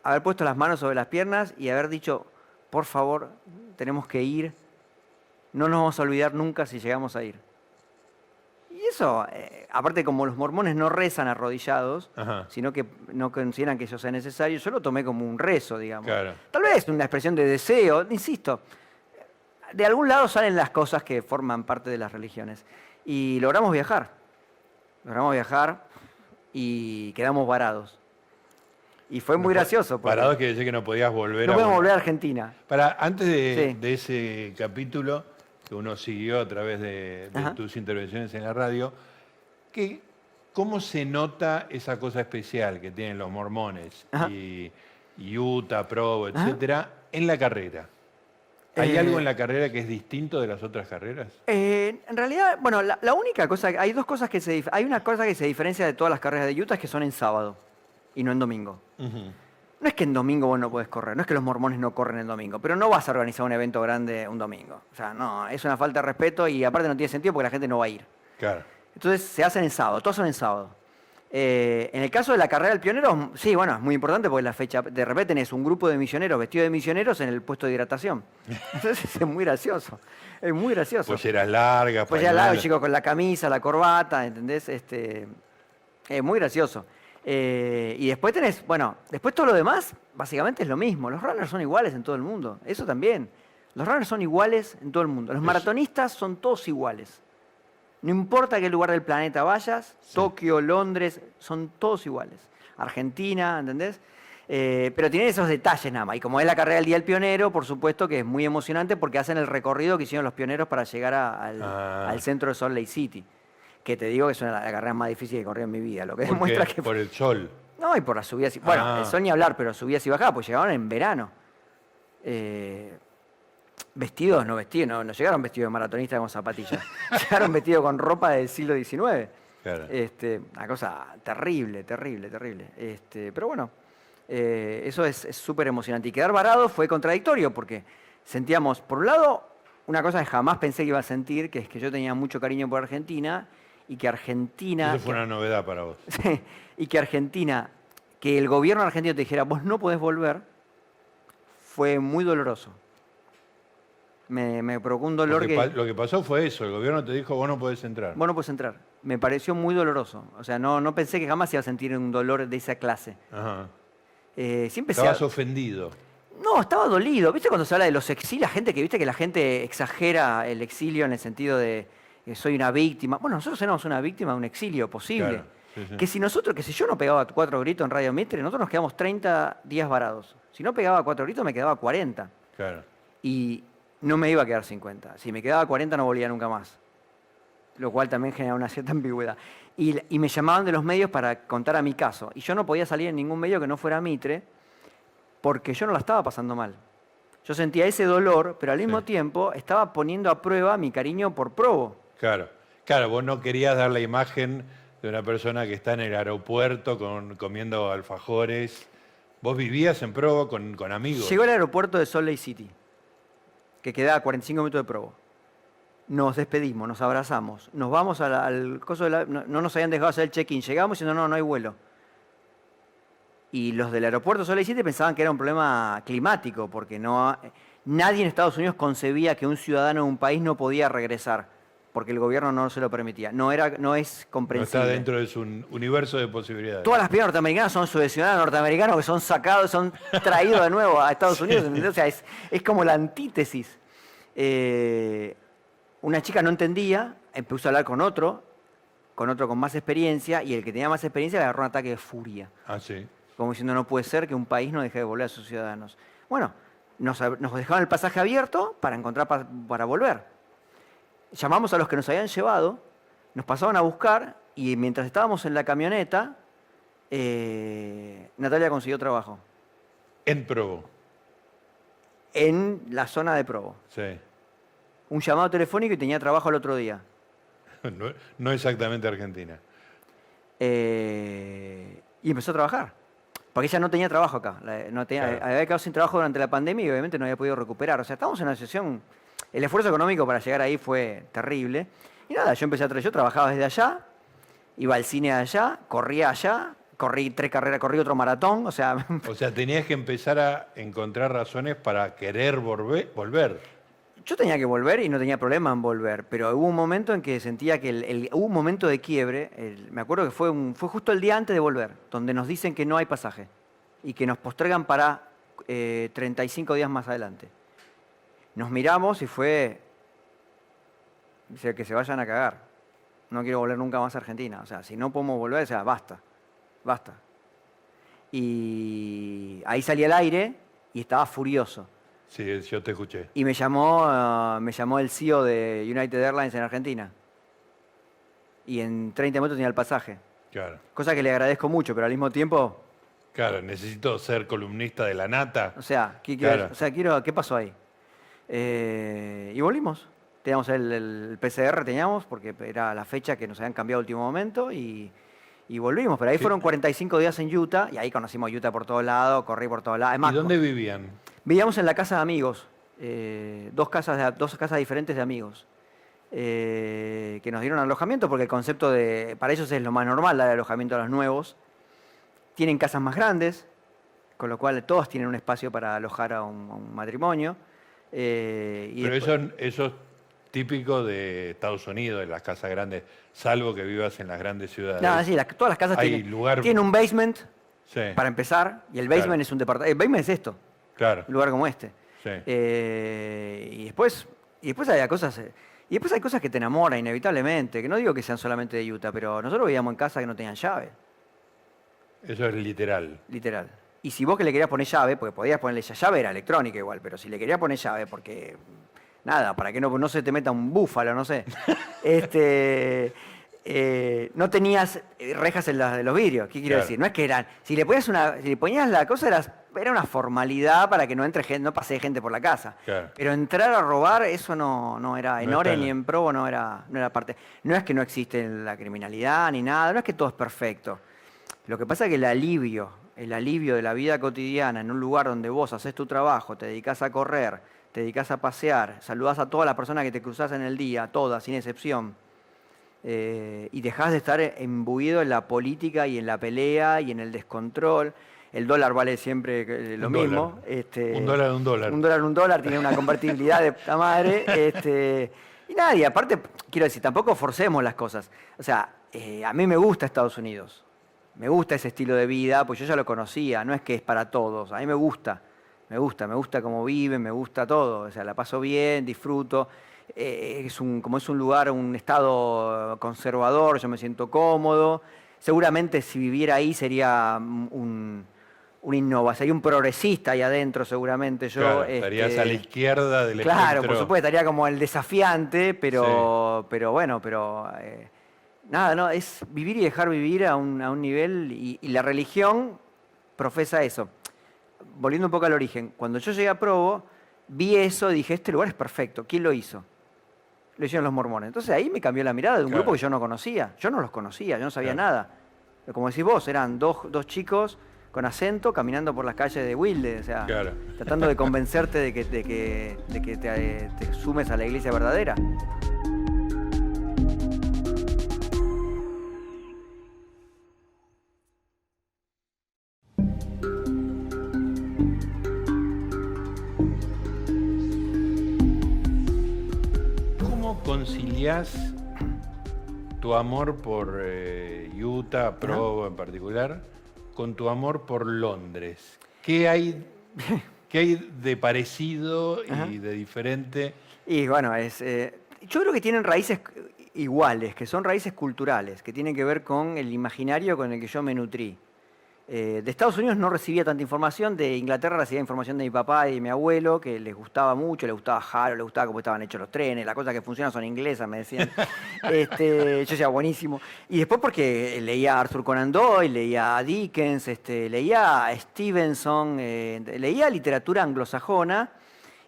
haber puesto las manos sobre las piernas y haber dicho, por favor, tenemos que ir, no nos vamos a olvidar nunca si llegamos a ir. Eso, eh, aparte como los mormones no rezan arrodillados, Ajá. sino que no consideran que eso sea necesario, yo lo tomé como un rezo, digamos. Claro. Tal vez una expresión de deseo, insisto, de algún lado salen las cosas que forman parte de las religiones. Y logramos viajar, logramos viajar y quedamos varados. Y fue muy gracioso. porque Parado quiere decir que no podías volver no a volver a Argentina. Para, antes de, Sí. de ese capítulo que uno siguió a través de, tus intervenciones en la radio, que, ¿cómo se nota esa cosa especial que tienen los mormones y, y Utah, Provo, Ajá. etcétera, en la carrera? ¿Hay Eh, algo en la carrera que es distinto de las otras carreras? Eh, en realidad, bueno, la, la única cosa, hay dos cosas que se, hay una cosa que se diferencia de todas las carreras de Utah es que son en sábado y no en domingo. No es que en domingo vos no podés correr, no es que los mormones no corren en domingo, pero no vas a organizar un evento grande un domingo. O sea, no, es una falta de respeto y aparte no tiene sentido porque la gente no va a ir. Claro. Entonces se hacen en sábado, todos son en sábado. Eh, en el caso de la carrera del pionero, sí, bueno, es muy importante porque la fecha, de repente tenés un grupo de misioneros vestidos de misioneros en el puesto de hidratación. Entonces es muy gracioso, es muy gracioso. Polleras largas, Pues ya al lado, pañuelos. chico, con la camisa, la corbata, ¿entendés? Este, es muy gracioso. Eh, y después tenés, bueno, después todo lo demás, básicamente es lo mismo. Los runners son iguales en todo el mundo. Eso también. Los runners son iguales en todo el mundo. Los maratonistas son todos iguales. No importa qué lugar del planeta vayas, Tokio, Londres, son todos iguales. Argentina, ¿entendés? Eh, pero tienen esos detalles nada más. Y como es la carrera del Día del Pionero, por supuesto que es muy emocionante porque hacen el recorrido que hicieron los pioneros para llegar a- al, Ah. al centro de Salt Lake City. Que te digo que es una de las carreras más difíciles que corrí en mi vida. Lo que ¿Por demuestra qué? que. Por el sol. No, y por las subidas y. Bueno, Ah. el sol ni hablar, pero subidas y bajadas, pues llegaron en verano. Eh, vestidos, no vestidos, no, no llegaron vestidos de maratonistas con zapatillas. llegaron vestidos con ropa del siglo XIX. Claro. Este, una cosa terrible, terrible, terrible. Este, pero bueno, eh, eso es es súper emocionante. Y quedar varado fue contradictorio porque sentíamos, por un lado, una cosa que jamás pensé que iba a sentir, que es que yo tenía mucho cariño por Argentina y que Argentina... Eso fue una novedad para vos. Y que Argentina, que el gobierno argentino te dijera, vos no podés volver, fue muy doloroso. Me, me provocó un Lo dolor que, que... lo que pasó fue eso, el gobierno te dijo vos no podés entrar. Vos no podés entrar. Me pareció muy doloroso. O sea, no, no pensé que jamás iba a sentir un dolor de esa clase. Ajá. Eh, siempre Estabas ofendido. No, estaba dolido. ¿Viste cuando se habla de los exilios? Gente que, viste que la gente exagera el exilio en el sentido de que soy una víctima. Bueno, nosotros éramos una víctima de un exilio posible. Claro, sí, sí. Que si nosotros, que si yo no pegaba cuatro gritos en Radio Mitre, nosotros nos quedamos 30 días varados. Si no pegaba cuatro gritos, me quedaba 40. Claro. Y no me iba a quedar 50. Si me quedaba 40, no volvía nunca más. Lo cual también genera una cierta ambigüedad. Y, y me llamaban de los medios para contar a mi caso. Y yo no podía salir en ningún medio que no fuera Mitre, porque yo no la estaba pasando mal. Yo sentía ese dolor, pero al mismo Sí. tiempo estaba poniendo a prueba mi cariño por Provo. Claro. Claro, vos no querías dar la imagen de una persona que está en el aeropuerto con, comiendo alfajores. Vos vivías en Provo con, amigos. Llegó al aeropuerto de Salt Lake City, que queda a 45 minutos de Provo. Nos despedimos, nos abrazamos, nos vamos al, al coso de la- no, no nos habían dejado hacer el check-in, llegamos y no, no, no hay vuelo. Y los del aeropuerto Salt Lake City pensaban que era un problema climático, porque no, nadie en Estados Unidos concebía que un ciudadano de un país no podía regresar, porque el gobierno no se lo permitía. No, era, no es no comprensible. está dentro de su universo de posibilidades. Todas las piedras norteamericanas son ciudadanos norteamericanos que son sacados, son traídos de nuevo a Estados Unidos. O sea, es, es como la antítesis. Eh, una chica no entendía, empezó a hablar con otro, con otro con más experiencia, y el que tenía más experiencia le agarró un ataque de furia. Ah, sí. Como diciendo, no puede ser que un país no deje de volver a sus ciudadanos. Bueno, nos, nos dejaban el pasaje abierto para encontrar pa- para volver. Llamamos a los que nos habían llevado, nos pasaban a buscar y mientras estábamos en la camioneta, eh, Natalia consiguió trabajo En Provo. en la zona de Provo. Sí. Un llamado telefónico y tenía trabajo al otro día. No, no exactamente Argentina. Eh, y empezó a trabajar. Porque ella no tenía trabajo acá. No tenía, Claro. Había quedado sin trabajo durante la pandemia y obviamente no había podido recuperar. O sea, estábamos en una situación. El esfuerzo económico para llegar ahí fue terrible. Y nada, yo empecé a. Yo trabajaba desde allá, iba al cine allá, corría allá, corrí tres carreras, corrí otro maratón, o sea... O sea, tenías que empezar a encontrar razones para querer volver. Yo tenía que volver y no tenía problema en volver, pero hubo un momento en que sentía que el, hubo un momento de quiebre, me acuerdo que fue, un, fue justo el día antes de volver, donde nos dicen que no hay pasaje y que nos postergan para 35 eh, días más adelante. Nos miramos y fue, dice, que se vayan a cagar. No quiero volver nunca más a Argentina. O sea, si no podemos volver, o sea, basta, basta. Y ahí salí al aire y estaba furioso. Sí, yo te escuché. Y me llamó, uh, me llamó el CEO de United Airlines en Argentina. Y en 30 minutos tenía el pasaje. Claro. Cosa que le agradezco mucho, pero al mismo tiempo. Claro, necesito ser columnista de la nata. O sea, ¿qué, o sea, quiero, ¿qué pasó ahí? Eh, y volvimos. Teníamos el, PCR, teníamos, porque era la fecha que nos habían cambiado al último momento y, volvimos. Pero ahí fueron 45 días en Utah y ahí conocimos Utah por todos lados, corrí por todos lados. ¿Y dónde vivían? Vivíamos en la casa de amigos, eh, dos, casas dos casas diferentes de amigos. Eh, que nos dieron alojamiento, porque el concepto de, para ellos es lo más normal, dar alojamiento a los nuevos. Tienen casas más grandes, con lo cual todos tienen un espacio para alojar a un matrimonio. Eh, Pero eso, eso, es típico de Estados Unidos, de las casas grandes, salvo que vivas en las grandes ciudades. No, sí, todas las casas tienen, tienen, un basement para empezar, y el basement es un departamento. El basement es esto. Claro. Un lugar como este. Eh, y después, y después hay cosas. Eh, y después hay cosas que te enamoran inevitablemente, que no digo que sean solamente de Utah, pero nosotros vivíamos en casa que no tenían llave. Eso es literal. Literal. Y si vos que le querías poner llave, porque podías ponerle esa llave, era electrónica igual, pero si le querías poner llave, porque nada, para que no, no se te meta un búfalo, no sé. este, eh, no tenías rejas en de los vidrios. ¿Qué quiero decir? No es que eran. Si le ponías una, si le ponías la cosa, era, era una formalidad para que no entre gente, no pase gente por la casa. Pero entrar a robar, eso no, no era en Ore ni en Provo, no era, no era parte. No es que no existe la criminalidad ni nada, no es que todo es perfecto. Lo que pasa es que el alivio el alivio de la vida cotidiana en un lugar donde vos haces tu trabajo, te dedicas a correr, te dedicas a pasear, saludás a todas las personas que te cruzás en el día, todas, sin excepción, eh, y dejás de estar imbuido en la política y en la pelea y en el descontrol. El dólar vale siempre eh, lo mismo. Este, un dólar, un dólar. Un dólar, un dólar, tiene una convertibilidad de puta madre. Este, y nadie, aparte, quiero decir, tampoco forcemos las cosas. O sea, eh, a mí me gusta Estados Unidos me gusta ese estilo de vida, pues yo ya lo conocía, no es que es para todos, a mí me gusta, me gusta, me gusta cómo viven, me gusta todo, o sea, la paso bien, disfruto, eh, es un, como es un lugar, un estado conservador, yo me siento cómodo, seguramente si viviera ahí sería un, un innova, sería un progresista ahí adentro seguramente yo. Claro, estarías a la este, izquierda del Claro, por supuesto, estaría como el desafiante, pero, pero bueno, pero... Eh, Nada, no, es vivir y dejar vivir a un, nivel, y, la religión profesa eso. Volviendo un poco al origen, cuando yo llegué a Provo, vi eso y dije, este lugar es perfecto, ¿quién lo hizo? Lo hicieron los mormones. Entonces ahí me cambió la mirada de un grupo que yo no conocía. Yo no los conocía, yo no sabía nada. Como decís vos, eran dos, chicos con acento caminando por las calles de Wilde, o sea, tratando de convencerte de que, de que, de que te, te sumes a la iglesia verdadera. Tu amor por eh, Utah, Provo en particular, con tu amor por Londres? ¿Qué hay, qué hay de parecido y de diferente? Y bueno, es, eh, yo creo que tienen raíces iguales, que son raíces culturales, que tienen que ver con el imaginario con el que yo me nutrí. Eh, de Estados Unidos no recibía tanta información, de Inglaterra recibía información de mi papá y de mi abuelo, que les gustaba mucho, les gustaba Haro, les gustaba cómo estaban hechos los trenes, las cosas que funcionan son inglesas, me decían. este, yo decía, buenísimo. Y después porque leía a Arthur Conan Doyle, leía a Dickens, este, leía a Stevenson, eh, leía literatura anglosajona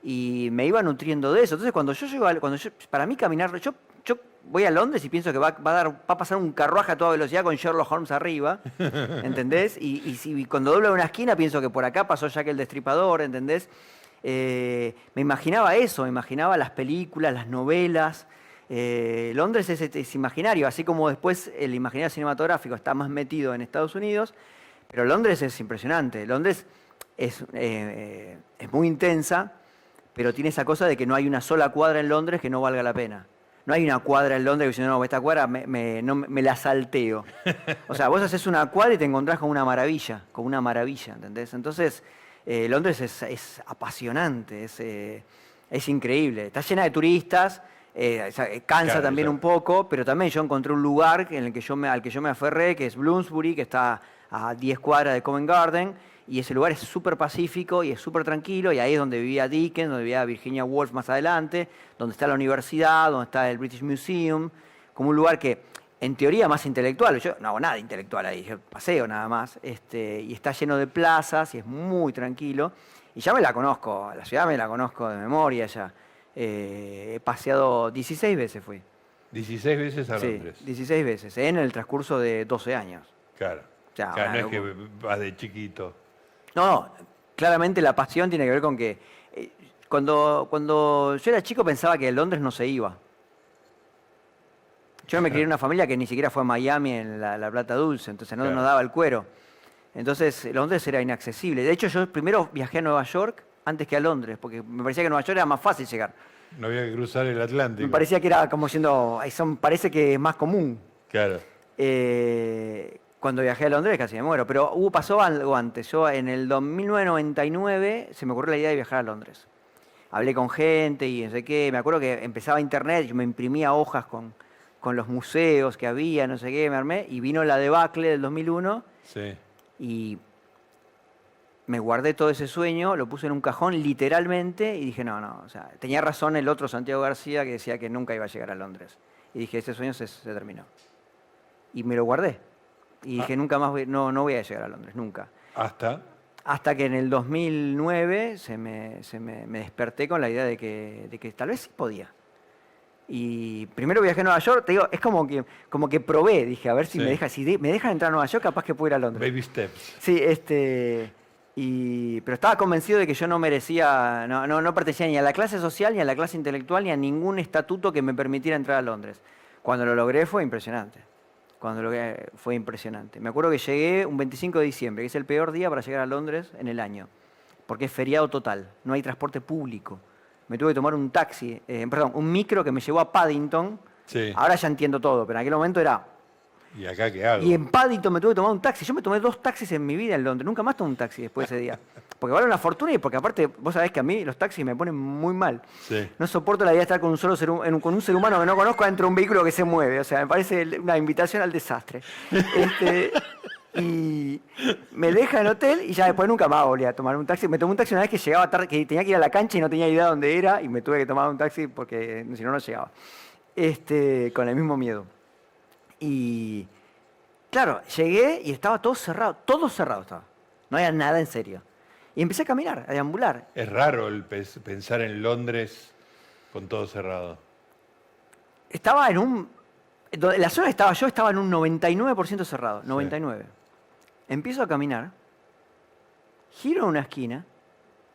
y me iba nutriendo de eso. Entonces cuando yo llego, cuando yo, para mí caminar, yo voy a Londres y pienso que va, a dar, va a pasar un carruaje a toda velocidad con Sherlock Holmes arriba, ¿entendés? Y, y, cuando dobla una esquina pienso que por acá pasó Jack el Destripador, ¿entendés? Eh, me imaginaba eso, me imaginaba las películas, las novelas, Eh, Londres es, es, imaginario, así como después el imaginario cinematográfico está más metido en Estados Unidos, pero Londres es impresionante. Londres es, eh, es muy intensa, pero tiene esa cosa de que no hay una sola cuadra en Londres que no valga la pena. No hay una cuadra en Londres que dice, no, esta cuadra me, no, me la salteo. O sea, vos haces una cuadra y te encontrás con una maravilla, con una maravilla, ¿entendés? Entonces, eh, Londres es, apasionante, es, eh, es, increíble. Está llena de turistas, eh, cansa también un poco, pero también yo encontré un lugar en el que yo me, al que yo me aferré, que es Bloomsbury, que está a 10 cuadras de Covent Garden, y ese lugar es súper pacífico y es súper tranquilo, y ahí es donde vivía Dickens, donde vivía Virginia Woolf más adelante, donde está la universidad, donde está el British Museum, como un lugar que en teoría más intelectual, yo no hago nada intelectual ahí, yo paseo nada más, este, y está lleno de plazas y es muy tranquilo, y ya me la conozco, la ciudad me la conozco de memoria ya. Eh, he paseado 16 veces fui. 16 veces a Londres. Sí, 16 veces, en el transcurso de 12 años. Claro. claro no es que vas de chiquito. No, claramente la pasión tiene que ver con que eh, cuando, cuando yo era chico pensaba que Londres no se iba. Yo me crié en una familia que ni siquiera fue a Miami en la, Plata Dulce, entonces no nos daba el cuero. Entonces Londres era inaccesible. De hecho, yo primero viajé a Nueva York antes que a Londres, porque me parecía que Nueva York era más fácil llegar. No había que cruzar el Atlántico. Me parecía que era como siendo, parece que es más común. Claro. Eh, cuando viajé a Londres casi me muero, pero hubo, pasó algo antes. Yo en el 1999 se me ocurrió la idea de viajar a Londres. Hablé con gente y no sé qué. Me acuerdo que empezaba internet, yo me imprimía hojas con, con los museos que había, no sé qué, me armé. Y vino la debacle del 2001. Sí. Y me guardé todo ese sueño, lo puse en un cajón literalmente y dije, no, no, o sea, tenía razón el otro Santiago García que decía que nunca iba a llegar a Londres. Y dije, ese sueño se, se terminó. Y me lo guardé. Y dije, ah. nunca más voy, no, no voy a llegar a Londres, nunca. ¿Hasta? Hasta que en el 2009 se me, se me, desperté con la idea de que, de que tal vez sí podía. Y primero viajé a Nueva York, te digo, es como que, como que probé, dije, a ver si me deja, si me dejan entrar a Nueva York, capaz que puedo ir a Londres. Baby steps. Sí, este. Y, pero estaba convencido de que yo no merecía, no, no, no pertenecía ni a la clase social, ni a la clase intelectual, ni a ningún estatuto que me permitiera entrar a Londres. Cuando lo logré fue impresionante cuando lo que fue impresionante. Me acuerdo que llegué un 25 de diciembre, que es el peor día para llegar a Londres en el año, porque es feriado total, no hay transporte público. Me tuve que tomar un taxi, eh, perdón, un micro que me llevó a Paddington. Ahora ya entiendo todo, pero en aquel momento era ¿Y acá qué hago? Y en Paddington me tuve que tomar un taxi. Yo me tomé dos taxis en mi vida en Londres. Nunca más tomé un taxi después de ese día. Porque vale una fortuna y porque aparte, vos sabés que a mí los taxis me ponen muy mal. No soporto la idea de estar con un solo ser, con un ser humano que no conozco dentro de un vehículo que se mueve. O sea, me parece una invitación al desastre. Este, y me deja en el hotel y ya después nunca más volví a tomar un taxi. Me tomé un taxi una vez que llegaba tarde, que tenía que ir a la cancha y no tenía idea de dónde era y me tuve que tomar un taxi porque si no, no llegaba. Este, con el mismo miedo. Y Claro, llegué y estaba todo cerrado, todo cerrado estaba. No había nada en serio. Y empecé a caminar, a deambular. Es raro el pensar en Londres con todo cerrado. Estaba en un... La zona que estaba yo estaba en un 99% cerrado, 99. Empiezo a caminar, giro una esquina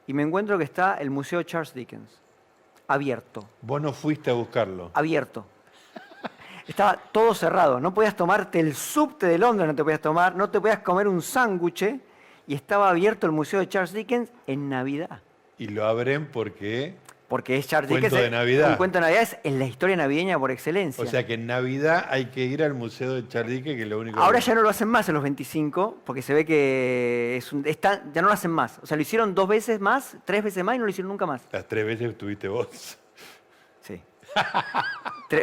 y me encuentro que está el Museo Charles Dickens, abierto. Vos no fuiste a buscarlo. Abierto estaba todo cerrado. No podías tomarte el subte de Londres, no te podías tomar, no te podías comer un sándwich y estaba abierto el Museo de Charles Dickens en Navidad. Y lo abren porque... Porque es Charles cuento Dickens. De Navidad. Un cuento de Navidad es la historia navideña por excelencia. O sea que en Navidad hay que ir al Museo de Charles Dickens, que es lo único Ahora ya no lo hacen más en los 25, porque se ve que es ya no lo hacen más. O sea, lo hicieron dos veces más, tres veces más y no lo hicieron nunca más. Las tres veces estuviste vos.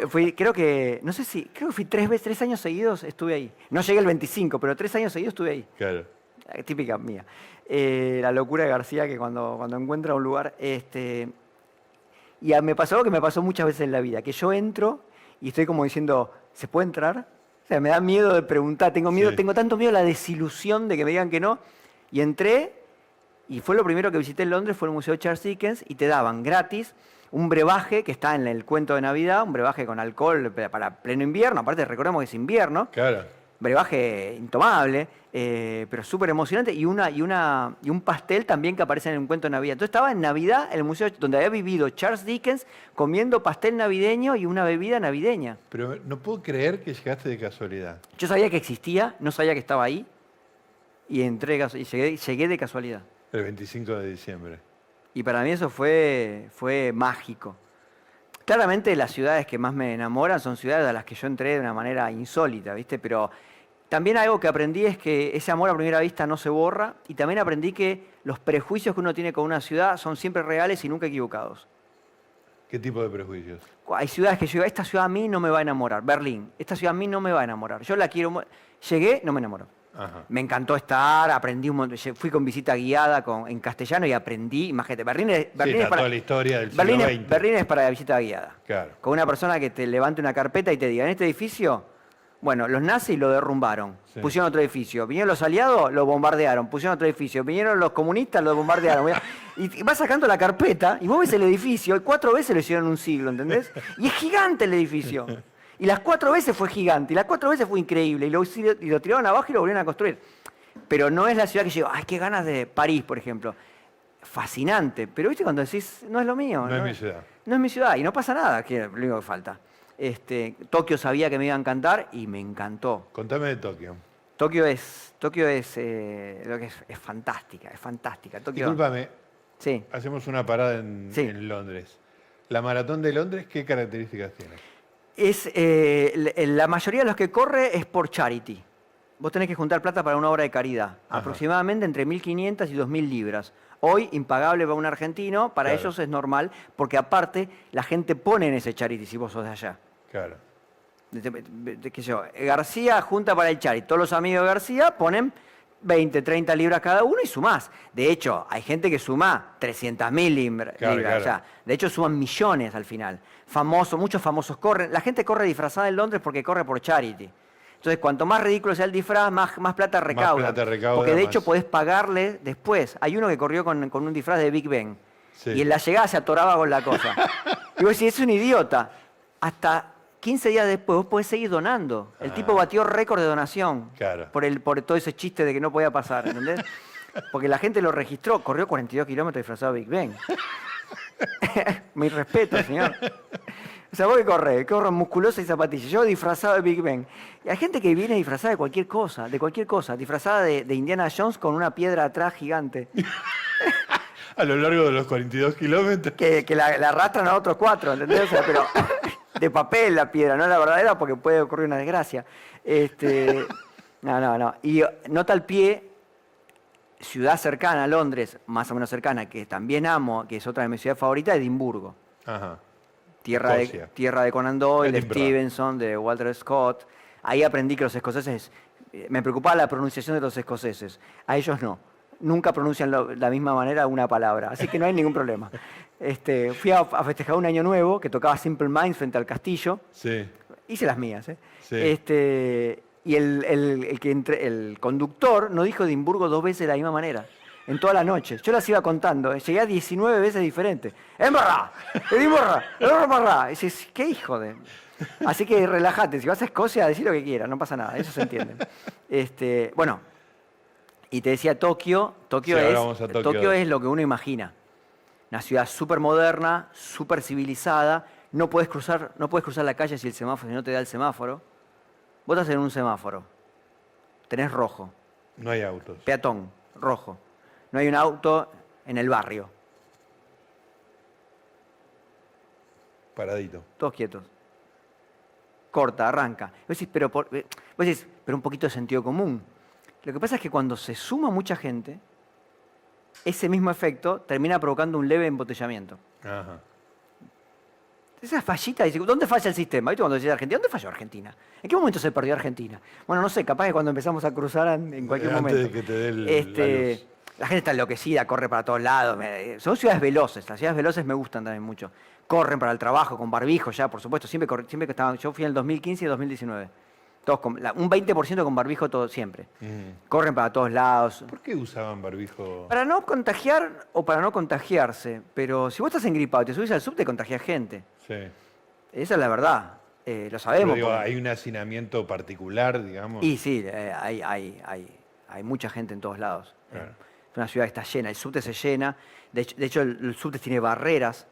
Fui, creo que, no sé si, creo que fui tres veces, tres años seguidos estuve ahí. No llegué el 25, pero tres años seguidos estuve ahí. Claro. Típica mía. Eh, la locura de García que cuando, cuando encuentra un lugar, este, y me pasó algo que me pasó muchas veces en la vida, que yo entro y estoy como diciendo, ¿se puede entrar? O sea, me da miedo de preguntar, tengo miedo, tengo tanto miedo a la desilusión de que me digan que no. Y entré, y fue lo primero que visité en Londres, fue el Museo Charles Dickens, y te daban gratis un brebaje que está en el cuento de Navidad, un brebaje con alcohol para pleno invierno, aparte recordemos que es invierno. Claro. brebaje intomable, eh, pero súper emocionante, y, una, y, una, y un pastel también que aparece en el cuento de Navidad. Entonces estaba en Navidad, en el museo donde había vivido Charles Dickens, comiendo pastel navideño y una bebida navideña. Pero no puedo creer que llegaste de casualidad. Yo sabía que existía, no sabía que estaba ahí, y entré y llegué, llegué de casualidad. El 25 de diciembre. Y para mí eso fue, fue mágico. Claramente las ciudades que más me enamoran son ciudades a las que yo entré de una manera insólita, ¿viste? Pero también algo que aprendí es que ese amor a primera vista no se borra y también aprendí que los prejuicios que uno tiene con una ciudad son siempre reales y nunca equivocados. ¿Qué tipo de prejuicios? Hay ciudades que yo digo, esta ciudad a mí no me va a enamorar. Berlín, esta ciudad a mí no me va a enamorar. Yo la quiero. Llegué, no me enamoró. Me encantó estar, aprendí un montón. Fui con visita guiada con, en castellano y aprendí. Imagínate, Berlín es, Berlín para. Toda la historia del Berlín, siglo. Berlín es para la visita guiada. Claro. Con una persona que te levante una carpeta y te diga: en este edificio, bueno, los nazis lo derrumbaron. Pusieron otro edificio. Vinieron los aliados, lo bombardearon. Pusieron otro edificio. Vinieron los comunistas, lo bombardearon. y vas sacando la carpeta y vos ves el edificio y cuatro veces lo hicieron en un siglo, ¿entendés? Y es gigante el edificio. Y las cuatro veces fue gigante, y las cuatro veces fue increíble, y lo, y lo tiraron abajo y lo volvieron a construir pero no es la ciudad que yo digo, ay, qué ganas de París, por ejemplo. Fascinante, pero viste cuando decís, no es lo mío. No, es mi ciudad. No es mi ciudad, y no pasa nada, que es lo único que falta. Este, Tokio sabía que me iba a encantar y me encantó. Contame de Tokio. Tokio es, Tokio es, eh, lo que es, fantástica, es fantástica. Tokio, Discúlpame, sí. hacemos una parada en, Londres. ¿La maratón de Londres qué características tiene? Es, eh, la mayoría de los que corre es por charity vos tenés que juntar plata para una obra de caridad, aproximadamente entre 1.500 y 2.000 libras. Hoy, impagable para un argentino, para ellos es normal, porque aparte la gente pone en ese charity si vos sos de allá. Claro. García junta para el charity. Todos los amigos de García ponen 20, 30 libras cada uno y sumás. De hecho, hay gente que suma 300.000 libras. De hecho, suman millones al final. Famosos, muchos famosos corren. La gente corre disfrazada en Londres porque corre por charity. Entonces, cuanto más ridículo sea el disfraz, más, más plata recauda. porque de hecho podés pagarle después. Hay uno que corrió con, un disfraz de Big Ben. Y en la llegada se atoraba con la cosa. y vos decís, es un idiota. Hasta 15 días después vos podés seguir donando. El tipo ah. batió récord de donación. Por, el, por todo ese chiste de que no podía pasar, ¿entendés? Porque la gente lo registró, corrió 42 kilómetros disfrazado de Big Ben. Mi respeto, señor. O sea, vos que corres, corro musculosa y zapatillas. Yo disfrazado de Big Ben. Y hay gente que viene disfrazada de cualquier cosa, de cualquier cosa. Disfrazada de, Indiana Jones con una piedra atrás gigante. a lo largo de los 42 kilómetros. Que, la, arrastran a otros cuatro, ¿entendés? pero de papel la piedra, no la verdadera porque puede ocurrir una desgracia. Este, no, no, no. Y nota al pie, ciudad cercana a Londres, más o menos cercana, que también amo, que es otra de mis ciudades favoritas, Edimburgo. Ajá. Tierra de, tierra de Conan Doyle, de Stevenson, de Walter Scott. Ahí aprendí que los escoceses, eh, me preocupaba la pronunciación de los escoceses. A ellos no. Nunca pronuncian de la misma manera una palabra, así que no hay ningún problema. Este, fui a, festejar un año nuevo que tocaba Simple Minds frente al castillo. Sí. Hice las mías, ¿eh? Este, y el, que el conductor no dijo Edimburgo dos veces de la misma manera en toda la noche. Yo las iba contando, eh, llegué a 19 veces diferentes. ¡Embarra! ¡Edimburra! ¡Embarra! Y dices, ¿qué hijo de...? Así que relájate, si vas a Escocia, decir lo que quieras, no pasa nada, eso se entiende. Este, bueno, y te decía Tokio, Tokio, es, Tokio. es lo que uno imagina. Una ciudad súper moderna, súper civilizada, no puedes, cruzar, no puedes cruzar la calle si el semáforo si no te da el semáforo. Vos estás en un semáforo, tenés rojo. No hay autos. Peatón, rojo no hay un auto en el barrio. Paradito. Todos quietos. Corta, arranca. Vos decís, pero, por, eh, pero un poquito de sentido común. Lo que pasa es que cuando se suma mucha gente, ese mismo efecto termina provocando un leve embotellamiento. Ajá. Esa fallita, dice, ¿dónde falla el sistema? ¿Viste cuando decís Argentina? ¿Dónde falló Argentina? ¿En qué momento se perdió Argentina? Bueno, no sé, capaz que cuando empezamos a cruzar en, cualquier momento. De que te dé el, este, la gente está enloquecida, corre para todos lados. Son ciudades veloces, las ciudades veloces me gustan también mucho. Corren para el trabajo con barbijo ya, por supuesto, siempre, siempre que estaban, yo fui en el 2015 y 2019. Todos con, un 20% con barbijo todo siempre. Mm. Corren para todos lados. ¿Por qué usaban barbijo? Para no contagiar o para no contagiarse. Pero si vos estás engripado y te subís al sub, te contagias gente. Sí. Esa es la verdad. Eh, lo sabemos. digo, porque- hay un hacinamiento particular, digamos. Y sí, eh, hay, hay, hay, hay mucha gente en todos lados. Claro. Es una ciudad que está llena, el subte se llena. De hecho, de hecho, el, el subte tiene barreras.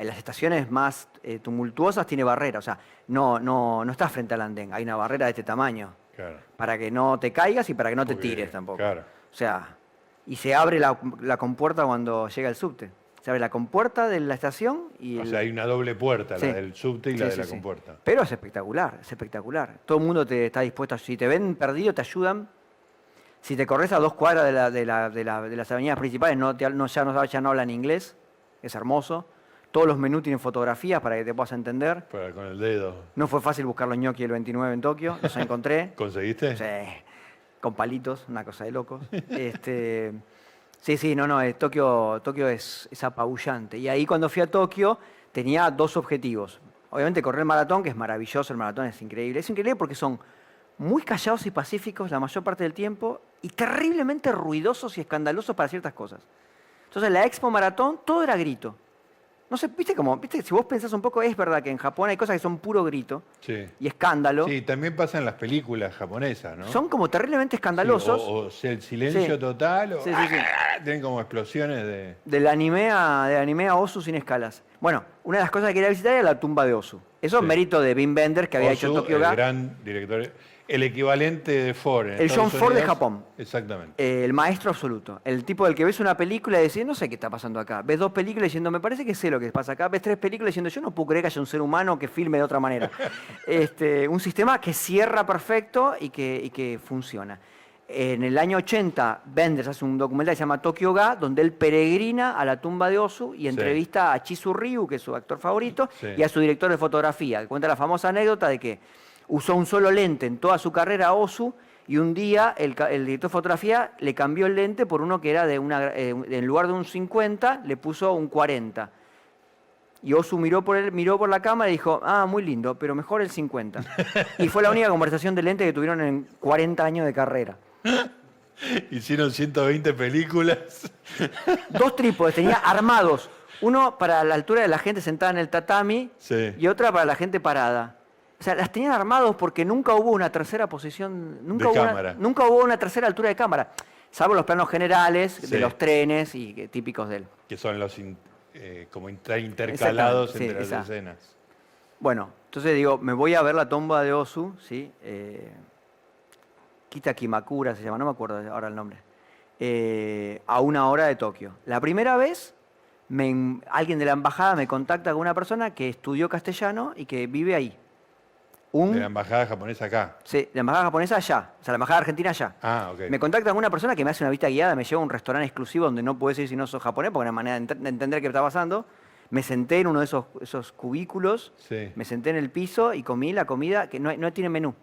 En las estaciones más eh, tumultuosas tiene barreras. O sea, no, no, no estás frente al andén. Hay una barrera de este tamaño. Claro. Para que no te caigas y para que no te tires tampoco. claro. O sea, y se abre la, la compuerta cuando llega el subte. Se abre la compuerta de la estación y O el- sea, hay una doble puerta, Sí. la del subte y Sí, la de sí, la compuerta. Pero es espectacular, es espectacular. Todo el mundo te está dispuesto, a- si te ven perdido, te ayudan. Si te corres a dos cuadras de, la- de la- de de las avenidas principales, no, te- no- ya, no, ya no hablan inglés, es hermoso. Todos los menús tienen fotografías para que te puedas entender. Para- con el dedo. No fue fácil buscar los ñoqui el 29 en Tokio, los encontré. ¿Conseguiste? Sí, con palitos, una cosa de locos. Este, sí, sí, no, no, Tokio, Tokio es, es apabullante. Y ahí cuando fui a Tokio tenía dos objetivos. Obviamente correr el maratón, que es maravilloso, el maratón es increíble. Es increíble porque son muy callados y pacíficos la mayor parte del tiempo y terriblemente ruidosos y escandalosos para ciertas cosas. Entonces la Expo Maratón todo era grito. No sé, viste como, viste, si vos pensás un poco, es verdad que en Japón hay cosas que son puro grito Sí. y escándalo. Sí, también pasa en las películas japonesas, ¿no? Son como terriblemente Sí, escandalosos. o, o sea, el silencio Sí. total, o Sí, sí, sí. tienen como explosiones de. Del anime, a, del anime a Osu sin escalas. Bueno, una de las cosas que quería visitar era la tumba de Osu. Eso es Sí. mérito de Wim Wenders, que había hecho Tokyo el Ga. gran director. El equivalente de Ford. en El Estados John Ford de. Japón. Exactamente. Eh, el maestro absoluto. El tipo del que ves una película y decís, no sé qué está pasando acá. Ves dos películas diciendo, me parece que sé lo que pasa acá. Ves tres películas diciendo, yo no puedo creer que haya un ser humano que filme de otra manera. este, un sistema que cierra perfecto y que, y que funciona. En el año 80, Benders hace un documental que se llama Tokyo Ga, donde él peregrina a la tumba de Osu y entrevista a Chizu Ryu, que es su actor favorito, Sí. y a su director de fotografía. que Cuenta la famosa anécdota de que usó un solo lente en toda su carrera Osu y un día el, director de fotografía le cambió el lente por uno que era de una, eh, en lugar de un 50 le puso un 40. Y Osu miró por, él, miró por la cámara y dijo, ah, muy lindo, pero mejor el 50. y fue la única conversación de lente que tuvieron en 40 años de carrera. Hicieron 120 películas. Dos trípodes tenía armados. Uno para la altura de la gente sentada en el tatami Sí. y otra para la gente parada. O sea, las tenían armados porque nunca hubo una tercera posición, nunca, De hubo, cámara. Una, nunca hubo una tercera altura de cámara, salvo los planos generales Sí. de los trenes y que- típicos de él. Que son los in- eh, como inter- intercalados entre sí, las escenas. Bueno, entonces digo, me voy a ver la tumba de Osu, ¿sí? Eh, Kitakimakura se llama, no me acuerdo ahora el nombre. Eh, a una hora de Tokio. La primera vez, me- alguien de la embajada me contacta con una persona que estudió castellano y que vive ahí. Un, De la embajada japonesa acá. sí, la embajada japonesa allá, o sea, la embajada argentina allá. Ah, ok. Me contacta con una persona que me hace una visita guiada, me lleva a un restaurante exclusivo donde no puedes ir si no sos japonés, porque no hay manera de ent- de entender qué está pasando. Me senté en uno de esos, esos cubículos, Sí. me senté en el piso y comí la comida que no, no tiene menú.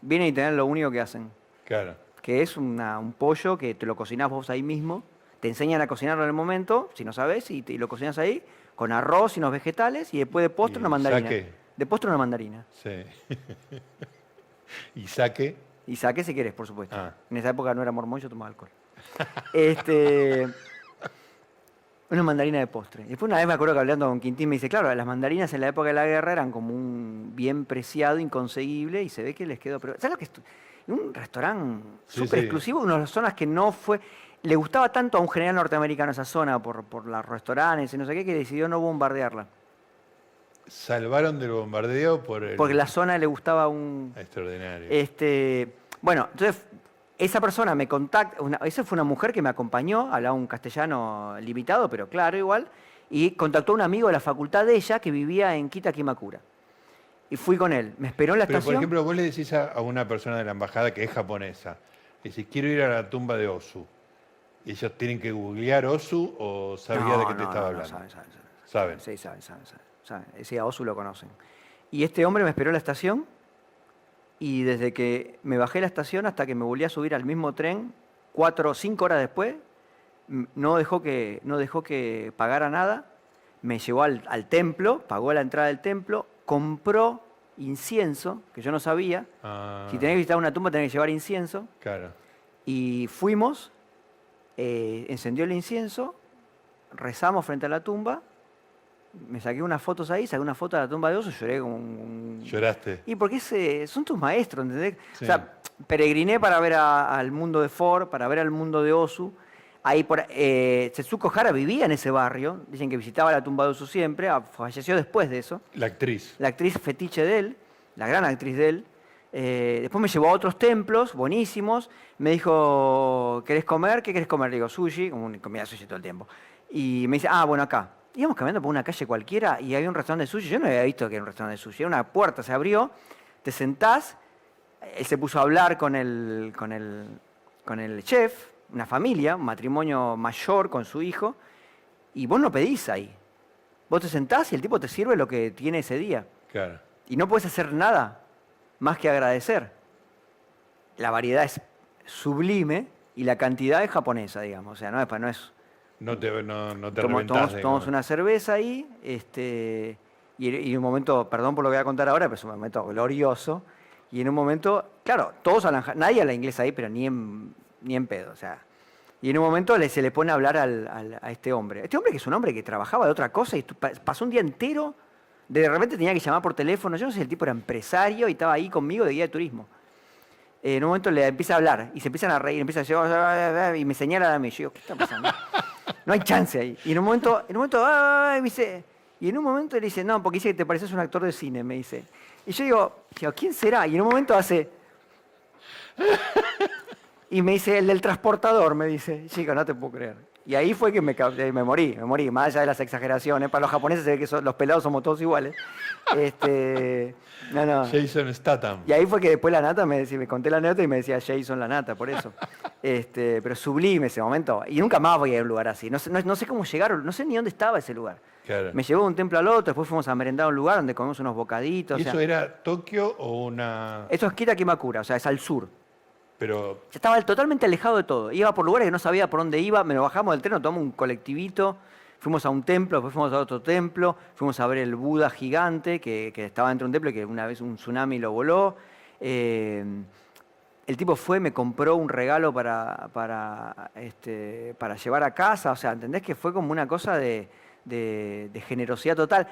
Vienen y te dan lo único que hacen, Claro. que es una- un pollo que te lo cocinás vos ahí mismo. Te enseñan a cocinarlo en el momento, si no sabes, y, te- y lo cocinas ahí, con arroz y unos vegetales, y después de postre Y una mandarina. saque. De postre una mandarina. Sí. y saque. Y saque si quieres, por supuesto. Ah. En esa época no era mormón, yo tomaba alcohol. este, una mandarina de postre. Después una vez me acuerdo que hablando con Quintín me dice, claro, las mandarinas en la época de la guerra eran como un bien preciado, inconseguible, y se ve que les quedó... Pero, ¿Sabes lo que es? Un restaurante Sí, súper sí. exclusivo, una de las zonas que no fue... Le gustaba tanto a un general norteamericano esa zona por, por los restaurantes y no sé qué, que decidió no bombardearla. Salvaron del bombardeo por el. Porque la zona le gustaba un... Extraordinario. Este, bueno, entonces esa persona me contacta, una- esa fue una mujer que me acompañó, hablaba un castellano limitado, pero claro igual, y contactó a un amigo de la facultad de ella que vivía en Kitakimakura. Y fui con él, me esperó en la Pero, por estación. ejemplo, vos le decís a, a una persona de la embajada que es japonesa, decís, quiero ir a la tumba de Osu. ¿Y ellos tienen que googlear Osu o sabía de qué te estaba no, hablando? saben, saben, saben. Saben. Sí, saben, saben, saben. Saben. Ese a Osu lo conocen. Y este hombre me esperó en la estación y desde que me bajé de la estación hasta que me volví a subir al mismo tren, cuatro o cinco horas después, no dejó que, no dejó que pagara nada, me llevó al, al templo, pagó la entrada del templo, compró incienso, que yo no sabía. Ah, Si tenés que visitar una tumba tenés que llevar incienso. Claro. Y fuimos, eh, encendió el incienso, rezamos frente a la tumba Me saqué unas fotos ahí, saqué una foto de la tumba de Osu, lloré como un... ¿Lloraste? Y porque son tus maestros, ¿entendés? Sí. O sea, peregriné para ver a- al mundo de Ford, para ver al mundo de Osu. Ahí por, eh, Setsuko Hara vivía en ese barrio, dicen que visitaba la tumba de Osu siempre, ah, falleció después de eso. La actriz. La actriz fetiche de él, la gran actriz de él. Eh, después me llevó a otros templos buenísimos. Me dijo, ¿querés comer? ¿Qué querés comer? Le digo, sushi, comía sushi todo el tiempo. Y me dice, ah, bueno, acá. Íbamos caminando por una calle cualquiera y había un restaurante de sushi. Yo no había visto que era un restaurante de sushi. Era una puerta, se abrió, te sentás, él se puso a hablar con el, con el, con el chef, una familia, un matrimonio mayor con su hijo, y vos no pedís ahí. Vos te sentás y el tipo te sirve lo que tiene ese día. Claro. Y no puedes hacer nada más que agradecer. La variedad es sublime y la cantidad es japonesa, digamos. O sea, no es, no es No te, no, no te Tomo- tomamos, una cerveza ahí, este, y, y en un momento, perdón por lo que voy a contar ahora, pero es un momento glorioso. Y en un momento, claro, todos hablan, nadie habla inglés ahí, pero ni en, ni en pedo, o sea. Y en un momento le, se le pone a hablar al- al- a este hombre. Este hombre que es un hombre que trabajaba de otra cosa y pasó un día entero, de repente tenía que llamar por teléfono, yo no sé si el tipo era empresario y estaba ahí conmigo de guía de turismo. Eh, en un momento le empieza a hablar y se empiezan a reír, empieza a decir, y me señala a mí. Yo digo, ¿qué está pasando? No hay chance ahí. Y en un momento, en un momento, "Ay", me dice, y en un momento le dice, no, porque dice que te pareces un actor de cine, me dice. Y yo digo, ¿quién será? Y en un momento hace. Y me dice, el del transportador, me dice. Chico, no te puedo creer. Y ahí fue que me, eh, me morí, me morí, más allá de las exageraciones. Para los japoneses se ve que son- los pelados somos todos iguales. Este, no, no. Jason Statham. Y ahí fue que después la nata me decía, me conté la anécdota y me decía Jason la nata, por eso. Este, pero sublime ese momento. Y nunca más voy a ir a un lugar así. No sé, no, no sé cómo llegaron, no sé ni dónde estaba ese lugar. Claro. Me llevó de un templo al otro, después fuimos a merendar a un lugar donde comimos unos bocaditos. ¿Y o sea, eso era Tokio o una...? Esto es Kitakimakura, o sea, es al sur. Pero estaba totalmente alejado de todo. Iba por lugares que no sabía por dónde iba. Me lo bajamos del tren, tomamos un colectivito. Fuimos a un templo, después fuimos a otro templo. Fuimos a ver el Buda gigante que, estaba dentro de un templo y que una vez un tsunami lo voló. Eh, el tipo fue, me compró un regalo este, para llevar a casa. O sea, ¿entendés que fue como una cosa de- de generosidad total?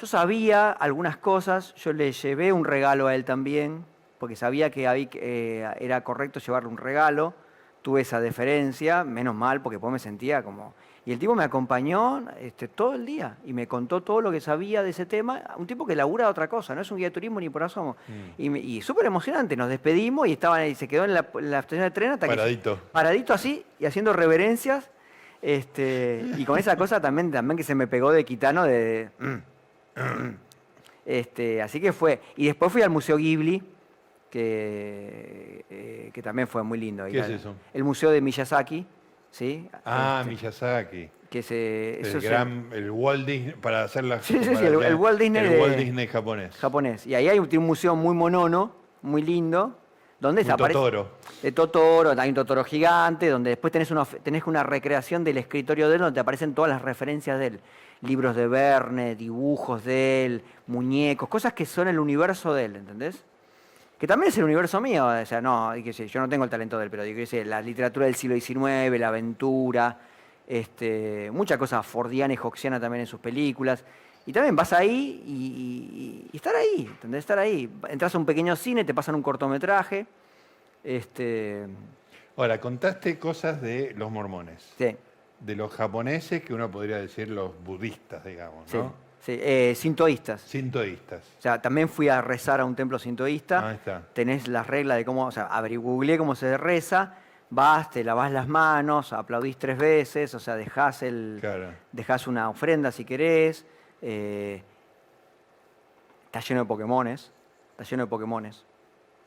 Yo sabía algunas cosas, yo le llevé un regalo a él también, porque sabía que eh, era correcto llevarle un regalo. Tuve esa deferencia, menos mal, porque después me sentía como... Y el tipo me acompañó este, todo el día y me contó todo lo que sabía de ese tema. Un tipo que labura de otra cosa, no es un guía de turismo ni por asomo. Mm. Y, y súper emocionante, nos despedimos y estaba ahí, se quedó en la, en la estación de tren hasta que... paradito. Paradito así y haciendo reverencias. Este, y con esa cosa también, también que se me pegó de Quitano de... Este, así que fue. Y después fui al Museo Ghibli, que, eh, que también fue muy lindo. ¿Qué es eso? El Museo de Miyazaki, ¿sí? Ah, Este, Miyazaki. que se, eso El, se- gran, el Walt Disney, para hacer la Sí, sí, sí, el- el Walt Disney El de- Walt Disney japonés. japonés. Y ahí hay un, museo muy monono, muy lindo, donde desaparece- Totoro. de Totoro, hay un Totoro gigante, donde después tenés una, tenés una recreación del escritorio de él, donde te aparecen todas las referencias de él. Libros de Verne, dibujos de él, muñecos, cosas que son el universo de él, ¿entendés? Que también es el universo mío, o sea, no, y que sé, yo no tengo el talento de él, pero digo, que sé, la literatura del siglo XIX, la aventura, este, mucha cosa fordiana y hoxiana también en sus películas. Y también vas ahí y, y- y estar ahí, ¿entendés? Estar ahí. Entras a un pequeño cine, te pasan un cortometraje. Este, Ahora, contaste cosas de los mormones, sí, de los japoneses, que uno podría decir los budistas, digamos, ¿no? sí. Eh, sintoístas. Sintoístas. O sea, también fui a rezar a un templo sintoísta. Ahí está. Tenés las reglas de cómo, o sea, googleé cómo se reza, vas, te lavas las manos, aplaudís tres veces, o sea, dejás, el, Claro. dejás una ofrenda si querés. eh, está lleno de Pokémones, está lleno de Pokémones.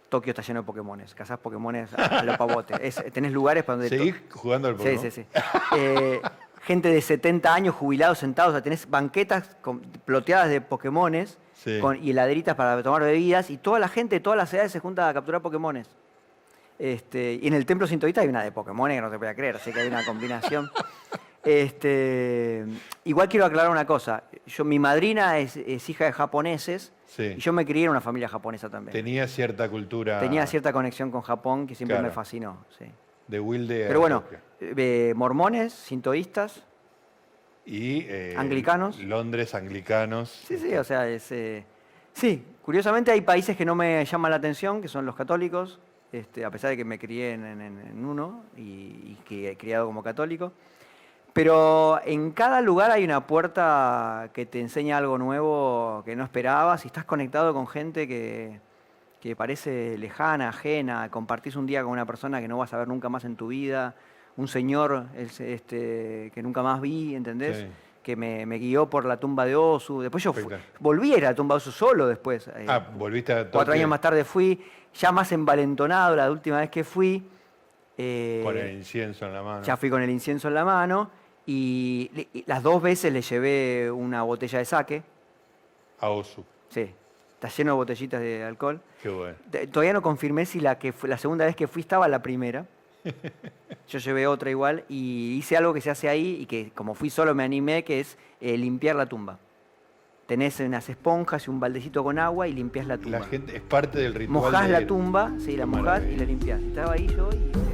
Tokio está lleno de Pokémones, cazás Pokémones a, a lo pavote. Es- tenés lugares para donde... ¿Seguís jugando al Sí, Pokémon? sí, sí. Eh, gente de 70 años jubilados sentados, o sea, tenés banquetas con- ploteadas de Pokémones Sí. con, y heladeritas para tomar bebidas y toda la gente de todas las edades se junta a capturar Pokémones. Este, y en el templo sintoísta hay una de Pokémon que no voy a creer, así que hay una combinación. Este, igual quiero aclarar una cosa. Yo, mi madrina es, es hija de japoneses Sí. y yo me crié en una familia japonesa también. Tenía cierta cultura Tenía cierta conexión con Japón que siempre Claro. me fascinó. sí. De Wilde Pero bueno, Tokio. eh, mormones, sintoístas, Y, eh, Anglicanos. Londres, anglicanos. Sí, sí, o sea, es... eh, sí, curiosamente hay países que no me llaman la atención, que son los católicos, este, a pesar de que me crié en, en- en uno y, y que he criado como católico. Pero en cada lugar hay una puerta que te enseña algo nuevo que no esperabas y estás conectado con gente que, que parece lejana, ajena, compartís un día con una persona que no vas a ver nunca más en tu vida, un señor es- este, que nunca más vi, ¿entendés? Sí. Que me, me guió por la tumba de Osu. Después yo volví a la tumba de Osu solo después. eh, Ah, volviste a Cuatro años más tarde fui, ya más envalentonado la última vez que fui. eh, Con el incienso en la mano. ya fui con el incienso en la mano y, y las dos veces le llevé una botella de saque. A Osu. Sí, está lleno de botellitas de alcohol. Qué bueno. Todavía no confirmé si la, que fue, la segunda vez que fui estaba la primera. Yo llevé otra igual y hice algo que se hace ahí y que como fui solo me animé, que es eh, limpiar la tumba. Tenés unas esponjas y un baldecito con agua y limpias la tumba. La gente es parte del ritual. Mojás de la tumba, sí, la mojás y la limpias. Estaba ahí yo y